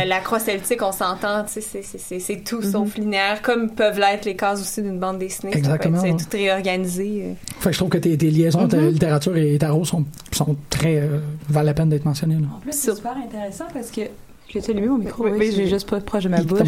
la, croix celtique, on s'entend, tu sais, c'est- tout sauf linéaire, comme peuvent l'être les cases aussi d'une bande dessinée. Exactement, C'est ouais. tout réorganisé. euh. Fait que je trouve que tes, tes liaisons entre Mhm. littérature et tarot sont, sont très... euh, valent la peine d'être mentionnées. Là. En plus, c'est super intéressant parce que. J'ai allumé mon micro, Oui, oui, oui, j'ai juste pas proche de ma bouche.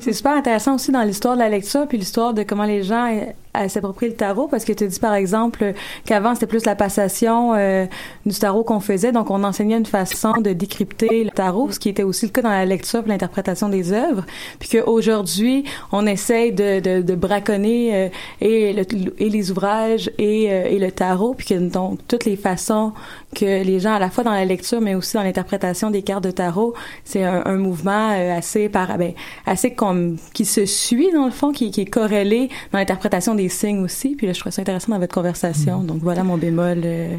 C'est super intéressant aussi dans l'histoire de la lecture puis l'histoire de comment les gens euh, s'approprient le tarot parce que tu dis par exemple qu'avant c'était plus la passation euh, du tarot qu'on faisait. Donc on enseignait une façon de décrypter le tarot ce qui était aussi le cas dans la lecture l'interprétation des œuvres. Puis qu'aujourd'hui on essaye de, de, de braconner euh, et, le- et les ouvrages et, euh, et le tarot. Puis que donc toutes les façons que les gens à la fois dans la lecture mais aussi dans l'interprétation des cartes de tarot c'est un, un mouvement euh, assez par ben, assez comme qui se suit dans le fond qui, qui est corrélé dans l'interprétation des signes aussi puis là je trouve ça intéressant dans votre conversation. Donc voilà mon bémol euh.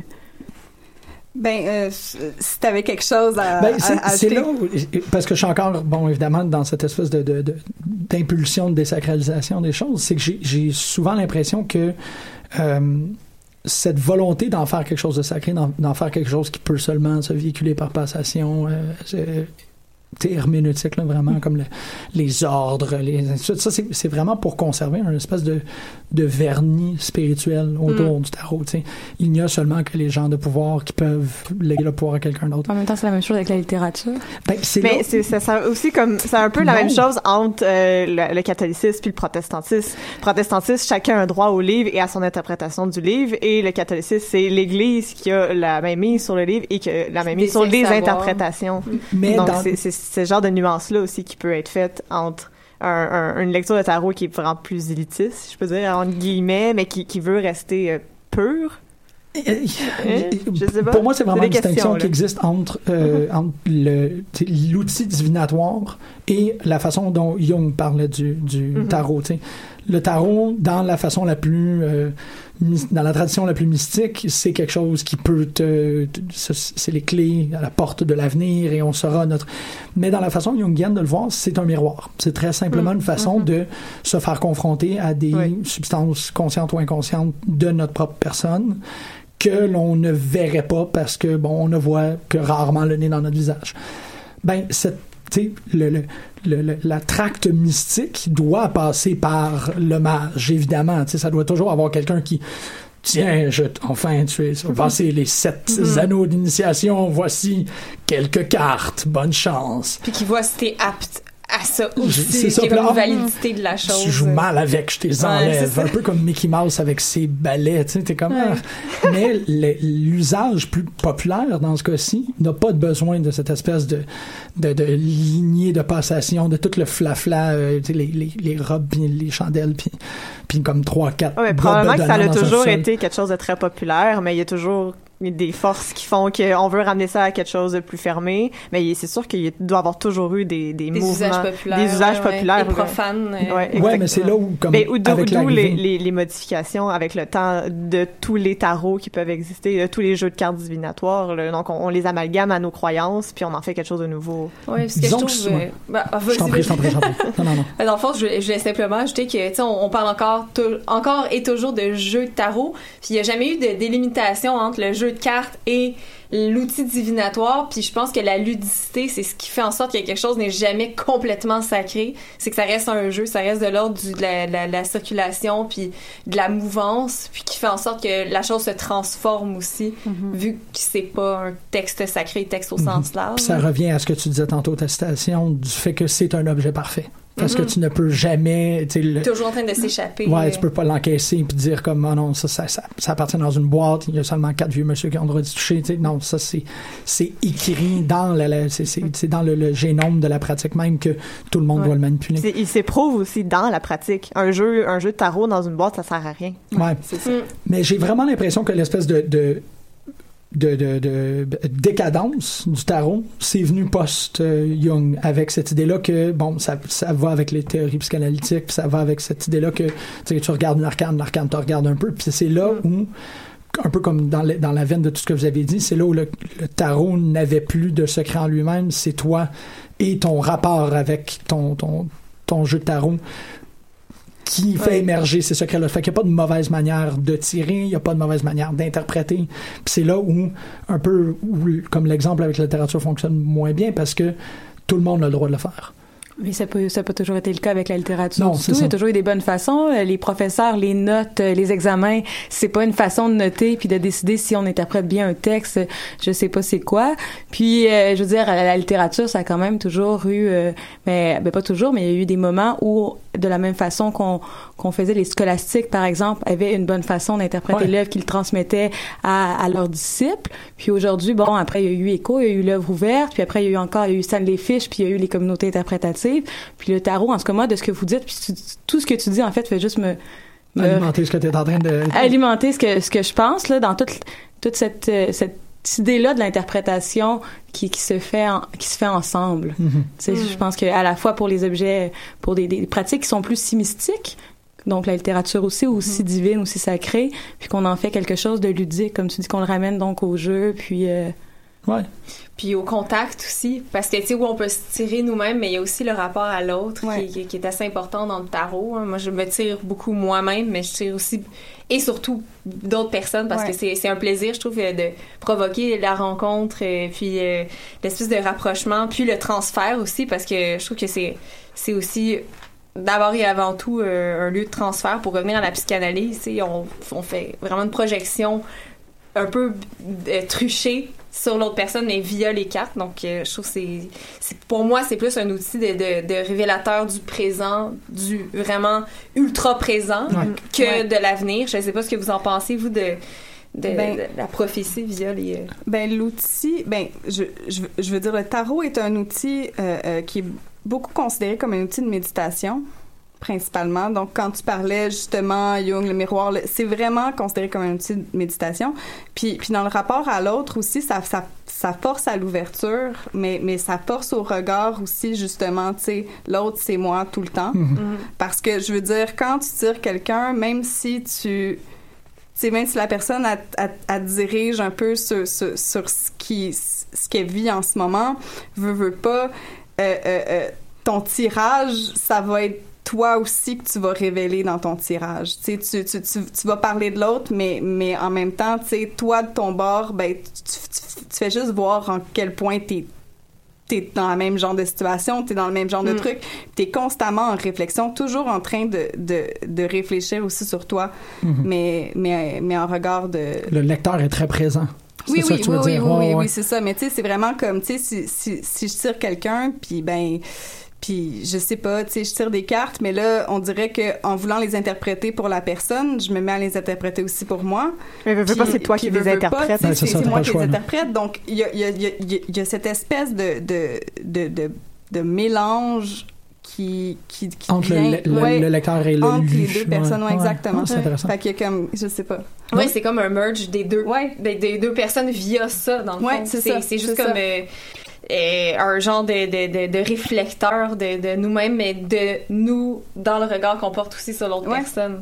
Ben, euh, si t'avais quelque chose à, Ben, à- c'est là où, parce que je suis encore, bon, évidemment, dans cette espèce de, de- de- d'impulsion de désacralisation des choses, c'est que j'ai, souvent l'impression que euh, cette volonté d'en faire quelque chose de sacré, d'en, faire quelque chose qui peut seulement se véhiculer par passation, euh, tu herméneutique, là, vraiment, comme le- les ordres, les. Ça, c'est, c'est vraiment pour conserver un espèce de, de vernis spirituel autour du tarot. tu sais. Il n'y a seulement que les gens de pouvoir qui peuvent léguer le pouvoir à quelqu'un d'autre. en même temps c'est la même chose avec la littérature Ben, c'est Mais là- c'est ça, ça aussi comme c'est un peu la Non. même chose entre euh, le, le catholicisme puis le protestantisme. Protestantisme, chacun a un droit au livre et à son interprétation du livre, et le catholicisme, c'est l'Église qui a la même mise sur le livre et que la même mise sur les savoir. interprétations. mais Donc dans- c'est c'est ce genre de nuance là aussi qui peut être faite entre un, un- une lecture de tarot qui est vraiment plus élitiste, si je peux dire entre guillemets, mais qui, qui veut rester euh, pure. Euh, Je sais pas. Pour moi, c'est vraiment C'est une distinction qui existe entre, euh, entre tu sais, l'outil divinatoire et la façon dont Jung parlait du, du Mhm. tarot. Le tarot, dans la façon la plus, euh, dans la tradition la plus mystique, c'est quelque chose qui peut te, te- ce- c'est les clés à la porte de l'avenir et on saura notre. Mais dans la façon jungienne de le voir, c'est un miroir. C'est très simplement Mhm. une façon de se faire confronter à des Oui. substances conscientes ou inconscientes de notre propre personne que l'on ne verrait pas parce que bon on ne voit que rarement le nez dans notre visage. Ben cette le, le, le- la tracte mystique doit passer par le mage, évidemment. Tu sais, ça doit toujours avoir quelqu'un qui Tiens, je, enfin, tu es passé les sept anneaux d'initiation. Voici quelques cartes. Bonne chance. Puis qui voit si t'es apte à ça aussi. c'est une ah, validité de la chose. Tu joues mal avec, je te les enlève. ça. un peu comme Mickey Mouse avec ses balais, tu sais, t'es comme... ah. Mais l'usage plus populaire dans ce cas-ci n'a pas de besoin de cette espèce de, de, de lignée de passation, de tout le flafla, euh, tu sais, les, les, les robes, puis les chandelles, puis, puis comme trois, quatre... Ouais, probablement que ça a toujours été quelque chose de très populaire, mais il y a toujours des forces qui font qu'on veut ramener ça à quelque chose de plus fermé. Mais c'est sûr qu'il doit y avoir toujours eu des, des, Des mouvements, usages populaires. des usages ouais, populaires. Et profanes. euh, Ouais, Ouais, mais c'est là où, comme ou d'où avec d'où l'arrivée- les, les, les modifications avec le temps de tous les tarots qui peuvent exister, de tous les jeux de cartes divinatoires. là. Donc, on, on les amalgame à nos croyances, puis on en fait quelque chose de nouveau. Ouais, ce que je Disons trouve. euh, bah, ah, Je t'en prie, je t'en prie, je t'en prie. Non, non, non. Dans le fond, je, je voulais simplement ajouter que, tu sais, on, on parle encore, encore et toujours de jeu de tarot, puis il n'y a jamais eu de délimitation entre le jeu de cartes et l'outil divinatoire, puis je pense que la ludicité, c'est ce qui fait en sorte que quelque chose n'est jamais complètement sacré, c'est que ça reste un jeu, ça reste de l'ordre de la, la- la circulation, puis de la mouvance, puis qui fait en sorte que la chose se transforme aussi, vu que c'est pas un texte sacré, texte au sens large. Puis ça revient à ce que tu disais tantôt, ta citation, du fait que c'est un objet parfait. Parce que Mhm. tu ne peux jamais, tu le- Toujours en train de s'échapper. Ouais, tu peux pas l'encaisser puis dire comme oh non ça, ça ça ça appartient dans une boîte il y a seulement quatre vieux monsieur qui ont le droit d'y toucher non ça c'est c'est écrit dans la, la- c'est c'est c'est dans le, le génome de la pratique même que tout le monde Ouais. doit le manipuler Il s'éprouve aussi dans la pratique. Un jeu, un jeu de tarot dans une boîte, ça sert à rien. ouais C'est ça. Mm. mais j'ai vraiment l'impression que l'espèce de, de de, de, de décadence du tarot, c'est venu post-Jung avec cette idée-là que, bon, ça, ça va avec les théories psychanalytiques, puis ça va avec cette idée-là que tu sais, tu regardes l'arcane, l'arcane te regarde un peu, puis c'est là où, un peu comme dans, le- dans la veine de tout ce que vous avez dit, c'est là où le, le tarot n'avait plus de secret en lui-même, c'est toi et ton rapport avec ton, ton, ton jeu de tarot qui fait Ouais. émerger ces secrets-là. Fait qu'il n'y a pas de mauvaise manière de tirer, il n'y a pas de mauvaise manière d'interpréter. Puis c'est là où, un peu, où, comme l'exemple avec la littérature fonctionne moins bien parce que tout le monde a le droit de le faire. Mais ça peut, ça pas toujours été le cas avec la littérature Non, c'est tout. Il y ça. a toujours eu des bonnes façons. Euh, Les professeurs, les notes, euh, les examens, c'est pas une façon de noter puis de décider si on interprète bien un texte. Je sais pas c'est quoi. Puis, euh, je veux dire, la, la littérature, ça a quand même toujours eu, euh, mais ben, pas toujours, mais il y a eu des moments où, de la même façon qu'on qu'on faisait les scolastiques, par exemple, avaient une bonne façon d'interpréter Ouais. l'œuvre qu'ils transmettaient à, à leurs disciples. Puis aujourd'hui, bon, après, il y a eu Écho, il y a eu l'œuvre ouverte, puis après, il y a eu encore, il y a eu Stanley Fish, puis il y a eu les communautés interprétatives, puis le tarot, en ce cas, moi, de ce que vous dites, puis tu- tout ce que tu dis, en fait, fait juste me, me Alimenter ce que tu es en train de... alimenter ce que, ce que je pense, là, dans toute, toute cette, euh, cette idée-là de l'interprétation qui, qui se fait en- qui se fait ensemble. Mhm. Tu sais, Je pense que à la fois pour les objets, pour des, des pratiques qui sont plus si mystiques, donc la littérature aussi, aussi divine, aussi sacrée, puis qu'on en fait quelque chose de ludique, comme tu dis, qu'on le ramène donc au jeu, puis... euh, Ouais. Puis au contact aussi, parce que tu sais où on peut se tirer nous-mêmes, mais il y a aussi le rapport à l'autre Ouais. qui, est assez important dans le tarot. hein. Moi, je me tire beaucoup moi-même, mais je tire aussi et surtout d'autres personnes parce Ouais. que c'est c'est un plaisir, je trouve, euh, de provoquer la rencontre, euh, puis euh, l'espèce de rapprochement, puis le transfert aussi, parce que je trouve que c'est c'est aussi d'abord et avant tout euh, un lieu de transfert pour revenir à la psychanalyse. On, on fait vraiment une projection un peu euh, truchée sur l'autre personne, mais via les cartes. Donc, euh, je trouve que c'est, c'est pour moi, c'est plus un outil de, de, de révélateur du présent, du vraiment ultra présent, Ouais. que Ouais. de l'avenir. Je ne sais pas ce que vous en pensez, vous, de, de, Ben- de la prophétie via les. euh, Ben l'outil, ben je, je, je veux dire le tarot est un outil euh, euh, qui est beaucoup considéré comme un outil de méditation principalement. Donc quand tu parlais justement Jung le miroir, c'est vraiment considéré comme un outil de méditation. Puis puis dans le rapport à l'autre aussi ça ça ça force à l'ouverture, mais mais ça force au regard aussi justement, tu sais, l'autre c'est moi tout le temps. Parce que je veux dire quand tu tires quelqu'un, même si tu tu sais, même si la personne elle, elle- elle dirige un peu sur, sur, sur ce qui ce qu'elle vit en ce moment, veut veut pas, euh, euh, euh, ton tirage, ça va être toi aussi que tu vas révéler dans ton tirage. Tu, tu, tu, tu, tu vas parler de l'autre, mais, mais en même temps, tu toi de ton bord, ben, tu, tu, tu fais juste voir en quel point t'es t'es dans le même genre de situation, t'es dans le même genre de truc, t'es constamment en réflexion, toujours en train de, de, de réfléchir aussi sur toi, Mhm. mais, mais, mais en regard de... Le lecteur est très présent. Oui, ça oui, que tu oui, veux oui, dire. oui, Ouais, oui, ouais. oui, c'est ça. Mais tu sais, c'est vraiment comme, tu sais, si, si, si je tire quelqu'un, puis ben, puis je sais pas, tu sais, je tire des cartes, mais là, on dirait que en voulant les interpréter pour la personne, je me mets à les interpréter aussi pour moi. Mais veux, veux pas, c'est toi qui les interprètes. c'est moi qui les interprète. Donc, il y a, il y, a, il y, a, y a cette espèce de, de, de, de, de mélange qui, qui, qui Entre le, vient- le- le- ouais, le lecteur et le entre lu. les deux personnes, ouais, Ouais. exactement. Ah, c'est intéressant. Fait qu'il y a comme, je sais pas. Ouais, c'est comme un merge des deux, Ouais. des, des deux personnes via ça, dans le Ouais, fond. c'est C'est juste comme euh, euh, un genre de, de, de, de réflecteur de, de nous-mêmes, mais de nous dans le regard qu'on porte aussi sur l'autre Ouais. personne.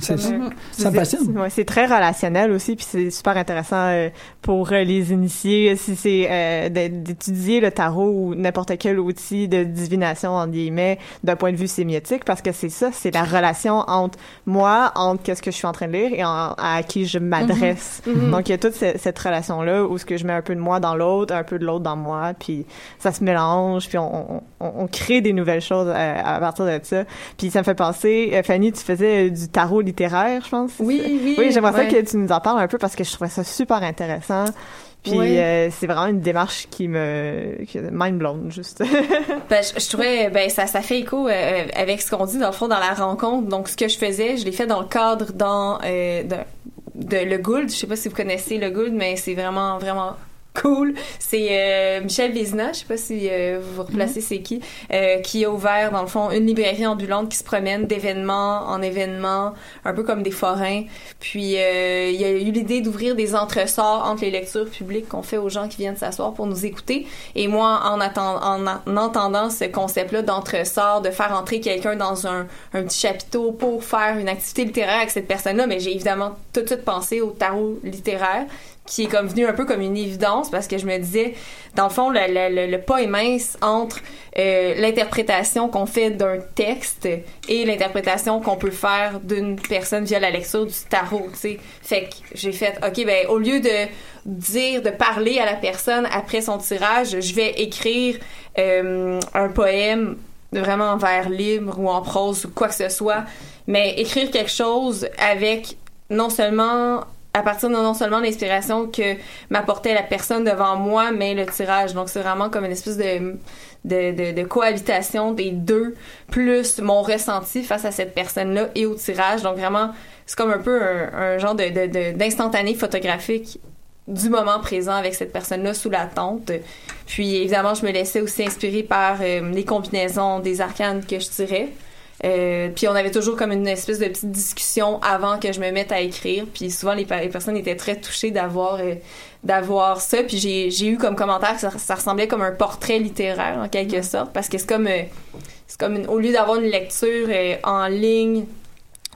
C'est- euh, Ça me fascine. C'est très relationnel aussi, puis c'est super intéressant euh, pour euh, les initiés, si c'est euh, d'étudier le tarot ou n'importe quel outil de divination, en guillemets, d'un point de vue sémiotique, parce que c'est ça, c'est la relation entre moi, entre qu'est-ce que je suis en train de lire et en- à qui je m'adresse. Mhm. Donc, il y a toute ce- cette relation-là où ce que je mets un peu de moi dans l'autre, un peu de l'autre dans moi, puis ça se mélange, puis on, on, on- on crée des nouvelles choses à, à partir de ça. Puis ça me fait penser, euh, Fanny, tu faisais euh, du tarot littéraire, je pense. Oui, oui. Oui, j'aimerais ouais. ça que tu nous en parles un peu parce que je trouvais ça super intéressant. Puis Oui. euh, c'est vraiment une démarche qui me qui mind blown juste. Ben, je, je trouvais, ben, ça, ça fait écho euh, avec ce qu'on dit dans le fond dans la rencontre. Donc, ce que je faisais, je l'ai fait dans le cadre dans euh, de, de Le Gould. Je sais pas si vous connaissez Le Gould, mais c'est vraiment, vraiment cool. C'est euh, Michel Vézina, je sais pas si euh, vous vous replacez c'est qui, euh, qui a ouvert dans le fond une librairie ambulante qui se promène d'événement en événement, un peu comme des forains. Puis euh, il y a eu l'idée d'ouvrir des entresorts entre les lectures publiques qu'on fait aux gens qui viennent s'asseoir pour nous écouter. Et moi, en, en, en entendant ce concept-là d'entresort, de faire entrer quelqu'un dans un, un petit chapiteau pour faire une activité littéraire avec cette personne-là, mais j'ai évidemment tout de suite pensé au tarot littéraire qui est comme venu un peu comme une évidence parce que je me disais dans le fond le, le, le- pas est mince entre euh, l'interprétation qu'on fait d'un texte et l'interprétation qu'on peut faire d'une personne via la lecture du tarot tu sais. Fait que j'ai fait ok ben au lieu de dire de parler à la personne après son tirage je vais écrire euh, un poème vraiment en vers libre ou en prose ou quoi que ce soit mais écrire quelque chose avec non seulement à partir de non seulement l'inspiration que m'apportait la personne devant moi, mais le tirage. Donc, c'est vraiment comme une espèce de, de, cohabitation des deux, plus mon ressenti face à cette personne-là et au tirage. Donc, vraiment, c'est comme un peu un, genre de- d'instantané photographique du moment présent avec cette personne-là sous la tente. Puis, évidemment, je me laissais aussi inspirer par euh, les combinaisons des arcanes que je tirais. Euh, puis on avait toujours comme une espèce de petite discussion avant que je me mette à écrire. Puis souvent les, personnes étaient très touchées d'avoir euh, d'avoir ça. Puis j'ai eu comme commentaire que ça, ça ressemblait comme un portrait littéraire en quelque sorte parce que c'est comme euh, c'est comme une- au lieu d'avoir une lecture en ligne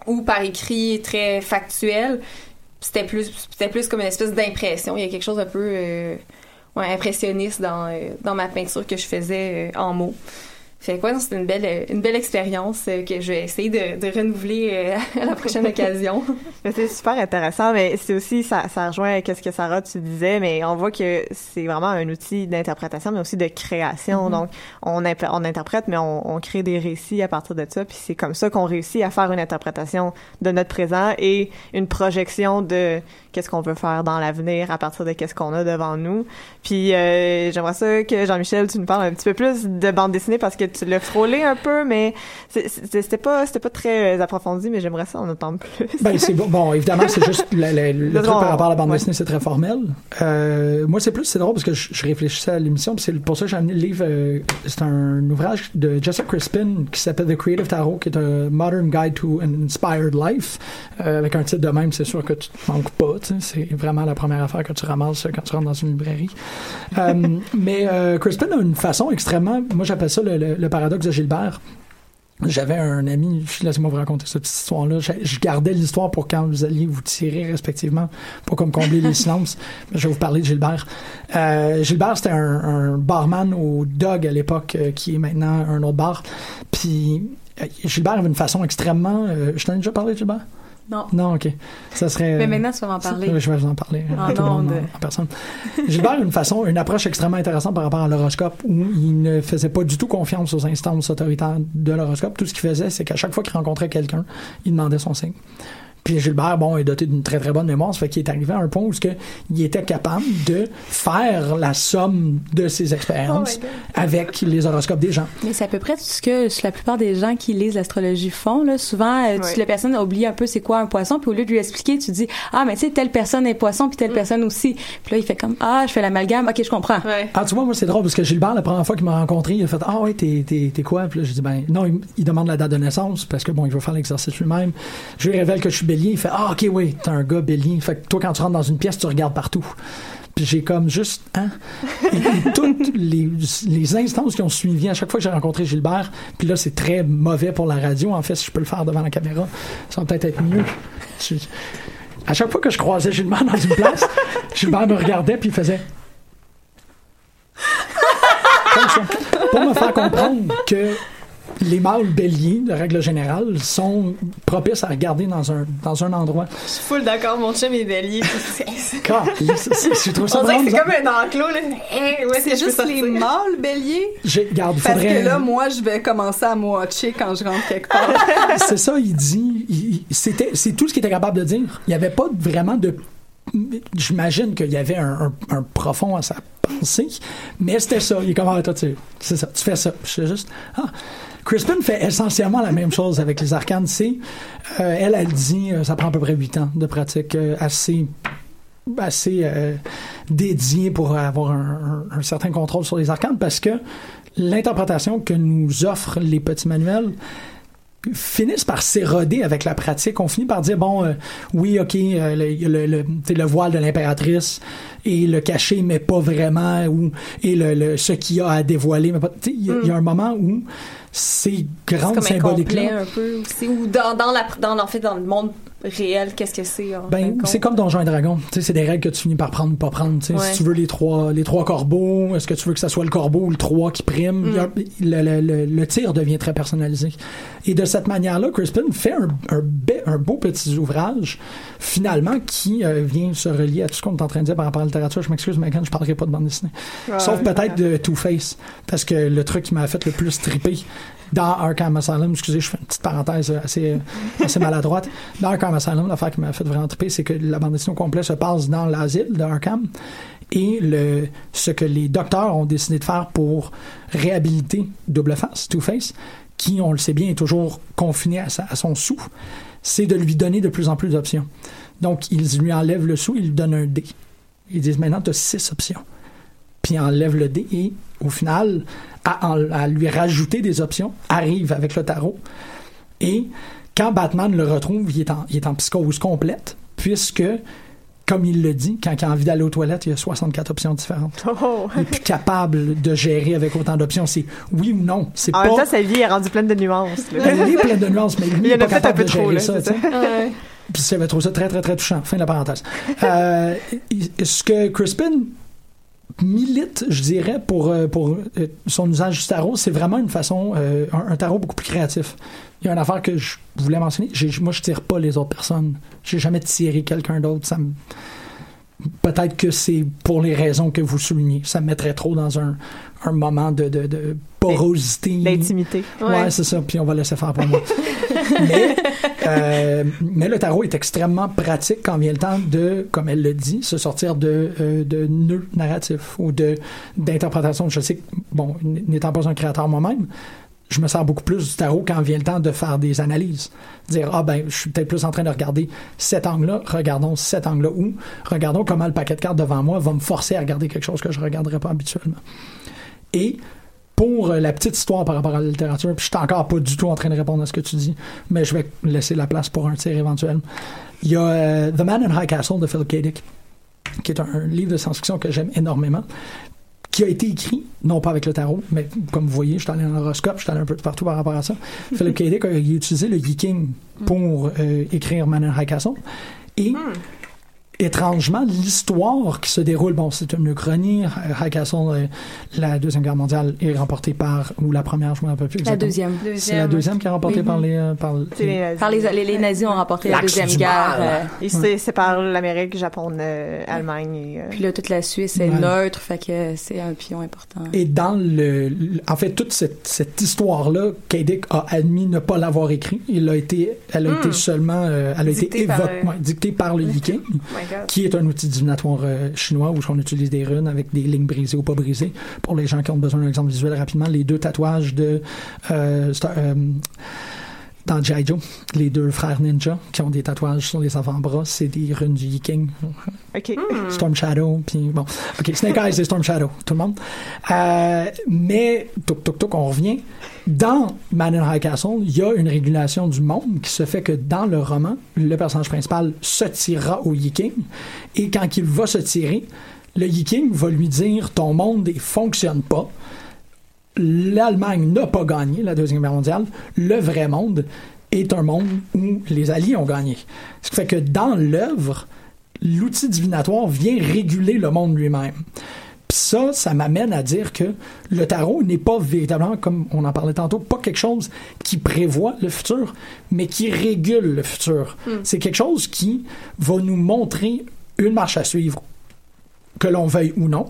ou par écrit très factuel, c'était plus c'était plus comme une espèce d'impression. Il y a quelque chose un peu ouais, impressionniste dans dans ma peinture que je faisais en mots. Fait quoi, c'était une belle, une belle expérience euh, que je vais essayer de, de renouveler euh, à la prochaine occasion. C'est super intéressant, mais c'est aussi, ça, ça rejoint qu'est-ce que Sarah, tu disais, mais on voit que c'est vraiment un outil d'interprétation, mais aussi de création. Donc, on, on interprète, mais on, on crée des récits à partir de ça, puis c'est comme ça qu'on réussit à faire une interprétation de notre présent et une projection de qu'est-ce qu'on veut faire dans l'avenir à partir de qu'est-ce qu'on a devant nous. Puis, euh, j'aimerais ça que Jean-Michel, tu nous parles un petit peu plus de bande dessinée parce que tu l'as frôlé un peu, mais c'était pas, c'était pas très euh, approfondi, mais j'aimerais ça en entendre plus. Ben, c'est bon, bon, évidemment, c'est juste le, le- le Le truc par rapport à la bande ouais. dessinée, c'est très formel. Euh, moi, c'est plus, c'est drôle parce que je, je réfléchissais à l'émission, c'est pour ça que j'ai amené le livre. euh, c'est un ouvrage de Jessica Crispin qui s'appelle The Creative Tarot, qui est un Modern Guide to an Inspired Life. Euh, avec un titre de même, c'est sûr que tu te manques pas. C'est vraiment la première affaire que tu ramasses quand tu rentres dans une librairie. Euh, mais euh, Crispin a une façon extrêmement. Moi, j'appelle ça le, le- le paradoxe de Gilbert. J'avais un ami, laissez-moi vous raconter cette petite histoire-là. Je, je gardais l'histoire pour quand vous alliez vous tirer respectivement, pour comme combler les silences. Mais je vais vous parler de Gilbert. Euh, Gilbert, c'était un, un barman au Dog à l'époque, euh, qui est maintenant un autre bar. Puis euh, Gilbert avait une façon extrêmement. je t'en ai déjà parlé de Gilbert? Non. Non, ok. Ça serait. Mais maintenant, tu vas m'en parler. oui, je vais vous en parler. En tout le monde, en, en personne. Gilbert une façon, une approche extrêmement intéressante par rapport à l'horoscope où il ne faisait pas du tout confiance aux instances autoritaires de l'horoscope. Tout ce qu'il faisait, c'est qu'à chaque fois qu'il rencontrait quelqu'un, il demandait son signe. Puis Gilbert, bon, est doté d'une très très bonne mémoire, ça fait qu'il est arrivé à un point où ce que il était capable de faire la somme de ses expériences Oh God. avec les horoscopes des gens. Mais c'est à peu près tout ce que la plupart des gens qui lisent l'astrologie font. Là. Souvent, euh, tu- Ouais. la personne oublie un peu c'est quoi un poisson, puis au lieu de lui expliquer, tu dis ah mais tu sais telle personne est poisson, puis telle personne aussi. Puis là il fait comme ah je fais l'amalgame, ok je comprends. Ouais. Ah, tu vois, moi, c'est drôle parce que Gilbert, la première fois qu'il m'a rencontré, il a fait Ah, ouais, t'es, t'es, t'es quoi Puis là, j'ai dit Ben, non, il, il demande la date de naissance parce que, bon, il veut faire l'exercice lui-même. Je lui révèle que je suis bélier. Il fait Ah, ok, oui, t'es un gars bélier. Fait que toi, quand tu rentres dans une pièce, tu regardes partout. Puis j'ai comme juste, hein? Et, et toutes les, les instances qui ont suivi, à chaque fois que j'ai rencontré Gilbert, puis là, c'est très mauvais pour la radio. En fait, si je peux le faire devant la caméra, ça va peut-être être mieux. À chaque fois que je croisais Gilbert dans une place, Gilbert me regardait puis il faisait comme ça, pour me faire comprendre que les mâles béliers, de règle générale, sont propices à regarder dans un, dans un endroit. Je suis full d'accord, mon chum est bélier. je trouve ça On dirait vraiment que c'est comme un enclos, là. Hey, ouais, C'est juste les mâles béliers? Regarde, il Parce faudrait... que là, moi, je vais commencer à me watcher quand je rentre quelque part. c'est ça, il dit. c'était, c'est tout ce qu'il était capable de dire. Il n'y avait pas vraiment de. J'imagine qu'il y avait un, un- un profond à sa pensée, mais c'était ça. Il est comme, ah, toi, tu, c'est ça, tu fais ça. Je suis juste, ah. Crispin fait essentiellement la même chose avec les arcanes. C'est, euh, elle, elle dit, euh, ça prend à peu près 8 ans de pratique euh, assez assez euh, pour avoir un, un- un certain contrôle sur les arcanes parce que l'interprétation que nous offrent les petits manuels finissent par s'éroder avec la pratique. On finit par dire bon, euh, oui, ok, euh, le, le, le, le voile de l'impératrice et le cachet, mais pas vraiment, ou et le, le- ce qu'il y a à dévoiler, Il y, a- il y a un moment où ces C'est grandes symboliques un peu aussi. Ou dans, dans, la, dans, en fait, dans le monde réel, qu'est-ce que c'est? Ben, c'est comme Donjons et Dragons. C'est des règles que tu finis par prendre ou pas prendre. Ouais. Si tu veux les trois, les trois corbeaux, est-ce que tu veux que ça soit le corbeau ou le 3 qui prime? A- le, le- le- le tir devient très personnalisé. Et de cette manière-là, Crispin fait un, un, be- un beau petit ouvrage, finalement, qui euh, vient se relier à tout ce qu'on est en train de dire par rapport à la littérature. Je m'excuse, Megan, je parlerai pas de bande dessinée. Sauf peut-être de Two-Face, parce que le truc qui m'a fait le plus triper dans Arkham Asylum, excusez, je fais une petite parenthèse assez, assez maladroite. Dans Arkham Asylum, l'affaire qui m'a fait vraiment triper, c'est que la bande dessinée au complet se passe dans l'asile de Arkham. Et le, ce que les docteurs ont décidé de faire pour réhabiliter Double Face, Two-Face, qui, on le sait bien, est toujours confiné à, à son sou, c'est de lui donner de plus en plus d'options. Donc, ils lui enlèvent le sou, ils lui donnent un dé. Ils disent maintenant, tu as six options. Puis ils enlèvent le dé et, au final, à, en- à lui rajouter des options, arrive avec le tarot. Et quand Batman le retrouve, il est en, il est en psychose complète, puisque, comme il le dit, quand il a envie d'aller aux toilettes, il y a 64 options différentes. Oh. Il est plus capable de gérer avec autant d'options. C'est oui ou non. C'est En pas. même temps, sa vie est rendue pleine de nuances. là. Elle est pleine de nuances, mais lui, Il y en est pas capable un peu de trop, gérer là, ça. sais. Ouais. Puis j'avais trouvé ça très, très, très touchant. Fin de la parenthèse. Euh, ce que Crispin milite, je dirais, pour, euh, pour euh, son usage du tarot, c'est vraiment une façon, euh, un, un tarot beaucoup plus créatif. Il y a une affaire que je voulais mentionner. Moi, je tire pas les autres personnes. J'ai jamais tiré quelqu'un d'autre. Ça me- Peut-être que c'est pour les raisons que vous soulignez. Ça me mettrait trop dans un, un moment de, de, de porosité. L'intimité. Ouais, Ouais. c'est ça. Puis on va laisser faire pour moi. mais, euh, mais le tarot est extrêmement pratique quand vient le temps de, comme elle le dit, se sortir de, euh, de nœuds narratifs ou de d'interprétation. Je sais que, bon, n'étant pas un créateur moi-même, je me sers beaucoup plus du tarot quand vient le temps de faire des analyses. Dire, ah ben, je suis peut-être plus en train de regarder cet angle-là, regardons cet angle-là, ou regardons comment le paquet de cartes devant moi va me forcer à regarder quelque chose que je ne regarderais pas habituellement. Et pour euh, la petite histoire par rapport à la littérature, puis je suis encore pas du tout en train de répondre à ce que tu dis, mais je vais laisser la place pour un tir éventuel. Il y a euh, The Man in High Castle de Philip K. Dick, qui est un, un livre de science-fiction que j'aime énormément, qui a été écrit, non pas avec le tarot, mais comme vous voyez, je suis allé dans l'horoscope, je suis allé un peu partout par rapport à ça. Philip K. Dick a utilisé le viking pour euh, écrire Man in High Castle. Et étrangement, l'histoire qui se déroule, bon, c'est une uchronie. High Castle, euh, la Deuxième Guerre mondiale est remportée par, ou la première, je ne me rappelle plus La deuxième. C'est la deuxième qui est remportée par les... euh, par les. Par les, les, les nazis ont remporté la deuxième guerre. euh, c'est c'est par l'Amérique, Japon, euh, Allemagne et... euh, puis là, toute la Suisse est Ouais. neutre, fait que c'est un pion important. Et dans le, en fait, toute cette, cette histoire-là, Kadick a admis ne pas l'avoir écrit. Il a été, elle a Hmm. été seulement, elle a été Dictée par, évoquée, ouais, dictée par le Yiking, my Qui est un outil divinatoire euh, chinois où on utilise des runes avec des lignes brisées ou pas brisées. Pour les gens qui ont besoin d'un exemple visuel rapidement, les deux tatouages de euh, euh, dans G.I. Joe, les deux frères ninja qui ont des tatouages sur les avant-bras, c'est des runes du Yiking. OK. Hmm. Storm Shadow, puis bon. OK, Snake Eyes et Storm Shadow, tout le monde. Euh, mais, toc, toc, toc, on revient. Dans Man in High Castle, il y a une régulation du monde qui se fait que dans le roman, le personnage principal se tirera au Yiking, et quand il va se tirer, le Yiking va lui dire « ton monde ne fonctionne pas ». L'Allemagne n'a pas gagné la Deuxième Guerre mondiale. Le vrai monde est un monde où les Alliés ont gagné. Ce qui fait que dans l'œuvre, l'outil divinatoire vient réguler le monde lui-même. Puis ça, ça m'amène à dire que le tarot n'est pas véritablement, comme on en parlait tantôt, pas quelque chose qui prévoit le futur, mais qui régule le futur. C'est quelque chose qui va nous montrer une marche à suivre, que l'on veuille ou non.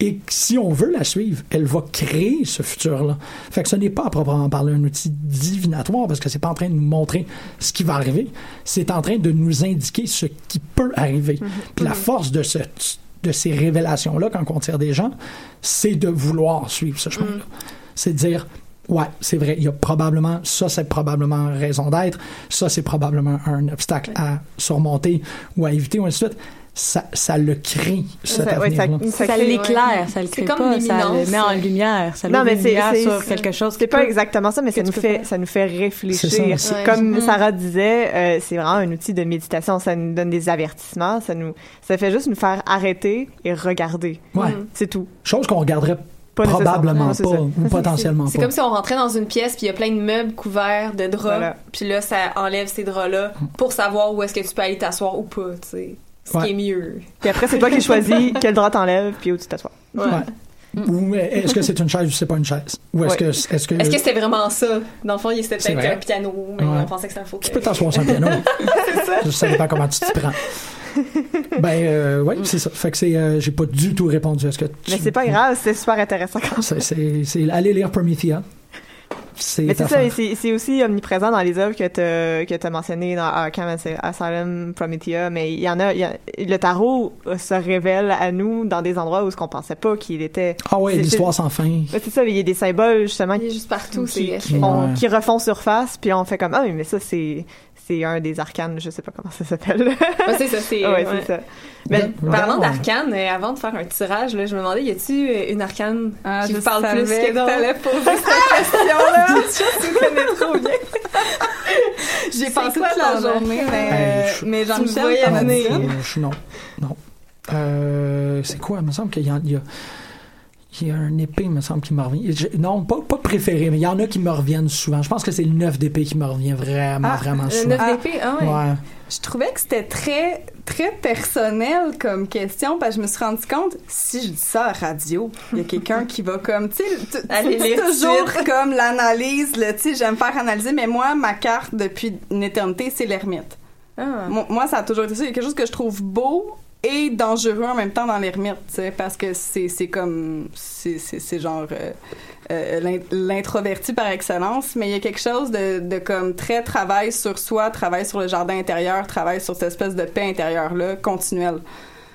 Et si on veut la suivre, elle va créer ce futur-là. Fait que ce n'est pas à proprement parler un outil divinatoire parce que c'est pas en train de nous montrer ce qui va arriver. C'est en train de nous indiquer ce qui peut arriver. Puis la force de ce, de ces révélations-là, quand on tire des gens, c'est de vouloir suivre ce chemin-là. C'est de dire, ouais, c'est vrai, il y a probablement, ça c'est probablement raison d'être, ça c'est probablement un obstacle à surmonter ou à éviter, ou ainsi de suite. Ça, ça le crée, cet Ça- ouais, ça- l'éclaire, ça le C'est crée comme pas, ça le met en lumière, ça Non, met mais une c'est- lumière c'est- sur c'est- quelque chose C'est pas exactement ça, mais ça nous fait, faire. ça nous fait réfléchir. C'est ça, c'est- Comme. Sarah disait, euh, c'est vraiment un outil de méditation. Ça nous donne des avertissements. Ça nous, ça fait juste nous faire arrêter et regarder. Ouais. C'est tout. Chose qu'on regarderait Pas probablement pas, c'est ou potentiellement C'est pas. comme si on rentrait dans une pièce puis il y a plein de meubles couverts de draps. Voilà. Puis là, ça enlève ces draps-là pour savoir où est-ce que tu peux aller t'asseoir ou pas, tu sais. Ce Ouais. qui est mieux. Puis après, c'est toi qui choisis quel drap t'enlèves puis où tu t'assois. Ouais. Ouais. Ou est-ce que c'est une chaise ou c'est pas une chaise? Ou est-ce Ouais. que est-ce que, Est-ce que c'était vraiment ça? Dans le fond, il c'était C'est peut-être un piano, mais Ouais. on pensait que c'était un faux tu peux t'asseoir sur un piano? Je sais pas comment tu t'y prends. Ben euh, oui, c'est ça. Fait que c'est euh, j'ai pas du tout répondu à ce que tu Mais c'est pas grave, c'est super intéressant quand C'est c'est c'est aller lire Promethea. C'est Mais c'est ça, c'est aussi omniprésent dans les œuvres que tu que as mentionnées dans Arkham As- Asylum, Promethea, mais il y en a, il y a- le tarot euh, se révèle à nous dans des endroits où ce qu'on pensait pas qu'il était. Ah ouais, l'histoire sans fin. C'est ça, il y a des symboles justement Il est juste partout, qui, qui, Ouais. font- qui refont surface, puis on fait comme ah oui, mais ça c'est c'est un des arcanes, je sais pas comment ça s'appelle. Ouais, c'est ça, c'est. ouais, ouais. c'est ça. Parlant d'arcane, euh, avant de faire un tirage, là, je me demandais, y a-tu euh, une arcane Ah, qui je vous parle plus que d'autres? t'allais poser cette question-là? me connais trop bien. J'y ai C'est pensé quoi toute la journée, mais, Hey, euh, je- mais Jean-Michel, je- non, non. Euh, c'est quoi? Il me semble qu'il y, a- y a il y a un épée, il me semble, qui me revient. Je- non, pas, pas préféré, mais il y en a qui me reviennent souvent. Je pense que c'est le 9 d'épée qui me revient vraiment, Ah, vraiment Le souvent. 9 d'épée, ah ouais. Ouais. Je trouvais que c'était très, très personnel comme question, parce que je me suis rendu compte, si je dis ça à radio, il y a quelqu'un qui va comme, tu sais, toujours comme l'analyse, tu sais, j'aime faire analyser, mais moi, ma carte depuis une éternité, c'est l'ermite. Ah. Moi, moi, ça a toujours été ça. Il y a quelque chose que je trouve beau et dangereux en même temps dans l'ermite, parce que c'est comme... C'est genre... euh, euh, l'in- l'introverti par excellence, mais il y a quelque chose de, de comme très travail sur soi, travail sur le jardin intérieur, travail sur cette espèce de paix intérieure-là, continuelle.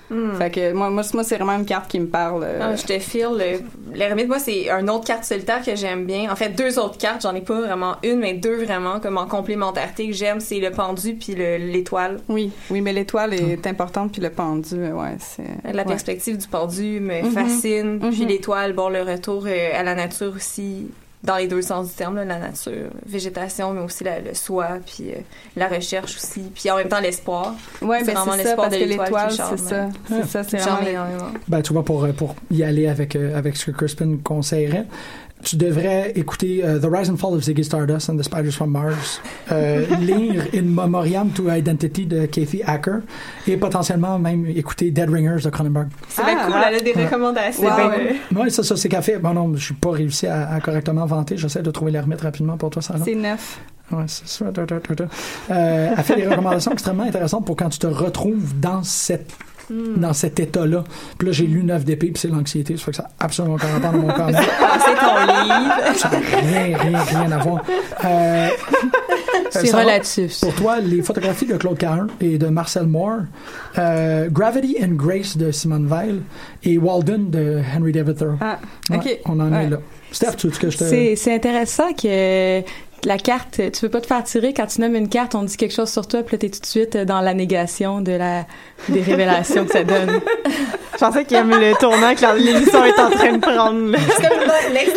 Hmm. Fait que moi, moi, moi, c'est vraiment une carte qui me parle. euh, Ah, je te file. le- L'ermite, moi, c'est une autre carte solitaire que j'aime bien. En fait, deux autres cartes. J'en ai pas vraiment une, mais deux vraiment, comme en complémentarité que j'aime. C'est le pendu puis le- l'étoile. Oui, oui, mais l'étoile est importante, puis le pendu, euh, ouais, c'est... La ouais. perspective du pendu me Mhm. fascine. Puis Mhm. l'étoile, bon, le retour euh, à la nature aussi, dans les deux sens du terme, là, la nature, végétation, mais aussi la- le soi, puis euh, la recherche aussi. Puis en même temps, l'espoir. Ouais, C'est ben vraiment c'est ça, l'espoir parce de que l'étoile c'est ça. C'est ça, c'est vraiment... Ben, tu vois, pour, pour y aller avec, euh, avec ce que Crispin conseillerait, tu devrais écouter euh, The Rise and Fall of Ziggy Stardust and the Spiders from Mars, euh, lire In Memoriam to Identity de Kathy Acker et potentiellement même écouter Dead Ringers de Cronenberg. C'est bien Ah, cool, ah. elle a des recommandations. Wow. euh, Oui, ça, ça c'est qu'elle fait. Bon, non, je suis pas réussi à, à correctement vanter. J'essaie de trouver les remettre rapidement pour toi, Sarah. C'est neuf. Ouais, c'est ça. Euh, elle fait des recommandations extrêmement intéressantes pour quand tu te retrouves dans cette dans cet état-là. Puis là, j'ai lu 9 d'épée, puis c'est l'anxiété. Ça fait que ça a absolument aucun rapport dans mon corps. C'est ton livre? Ça n'a rien, rien, rien à voir. Euh, C'est relatif. Pour toi, les photographies de Claude Caron et de Marcel Moore, euh, Gravity and Grace de Simone Weil et Walden de Henry David Thoreau. Ah, Ouais, ok. on en est là. Steph, tu veux que je te... C'est intéressant que la carte, tu peux pas te faire tirer quand tu nommes une carte, on dit quelque chose sur toi, puis là t'es tout de suite dans la négation de la des révélations que ça donne. Je pensais qu'il aime le tournant que l'émission est en train de prendre. là.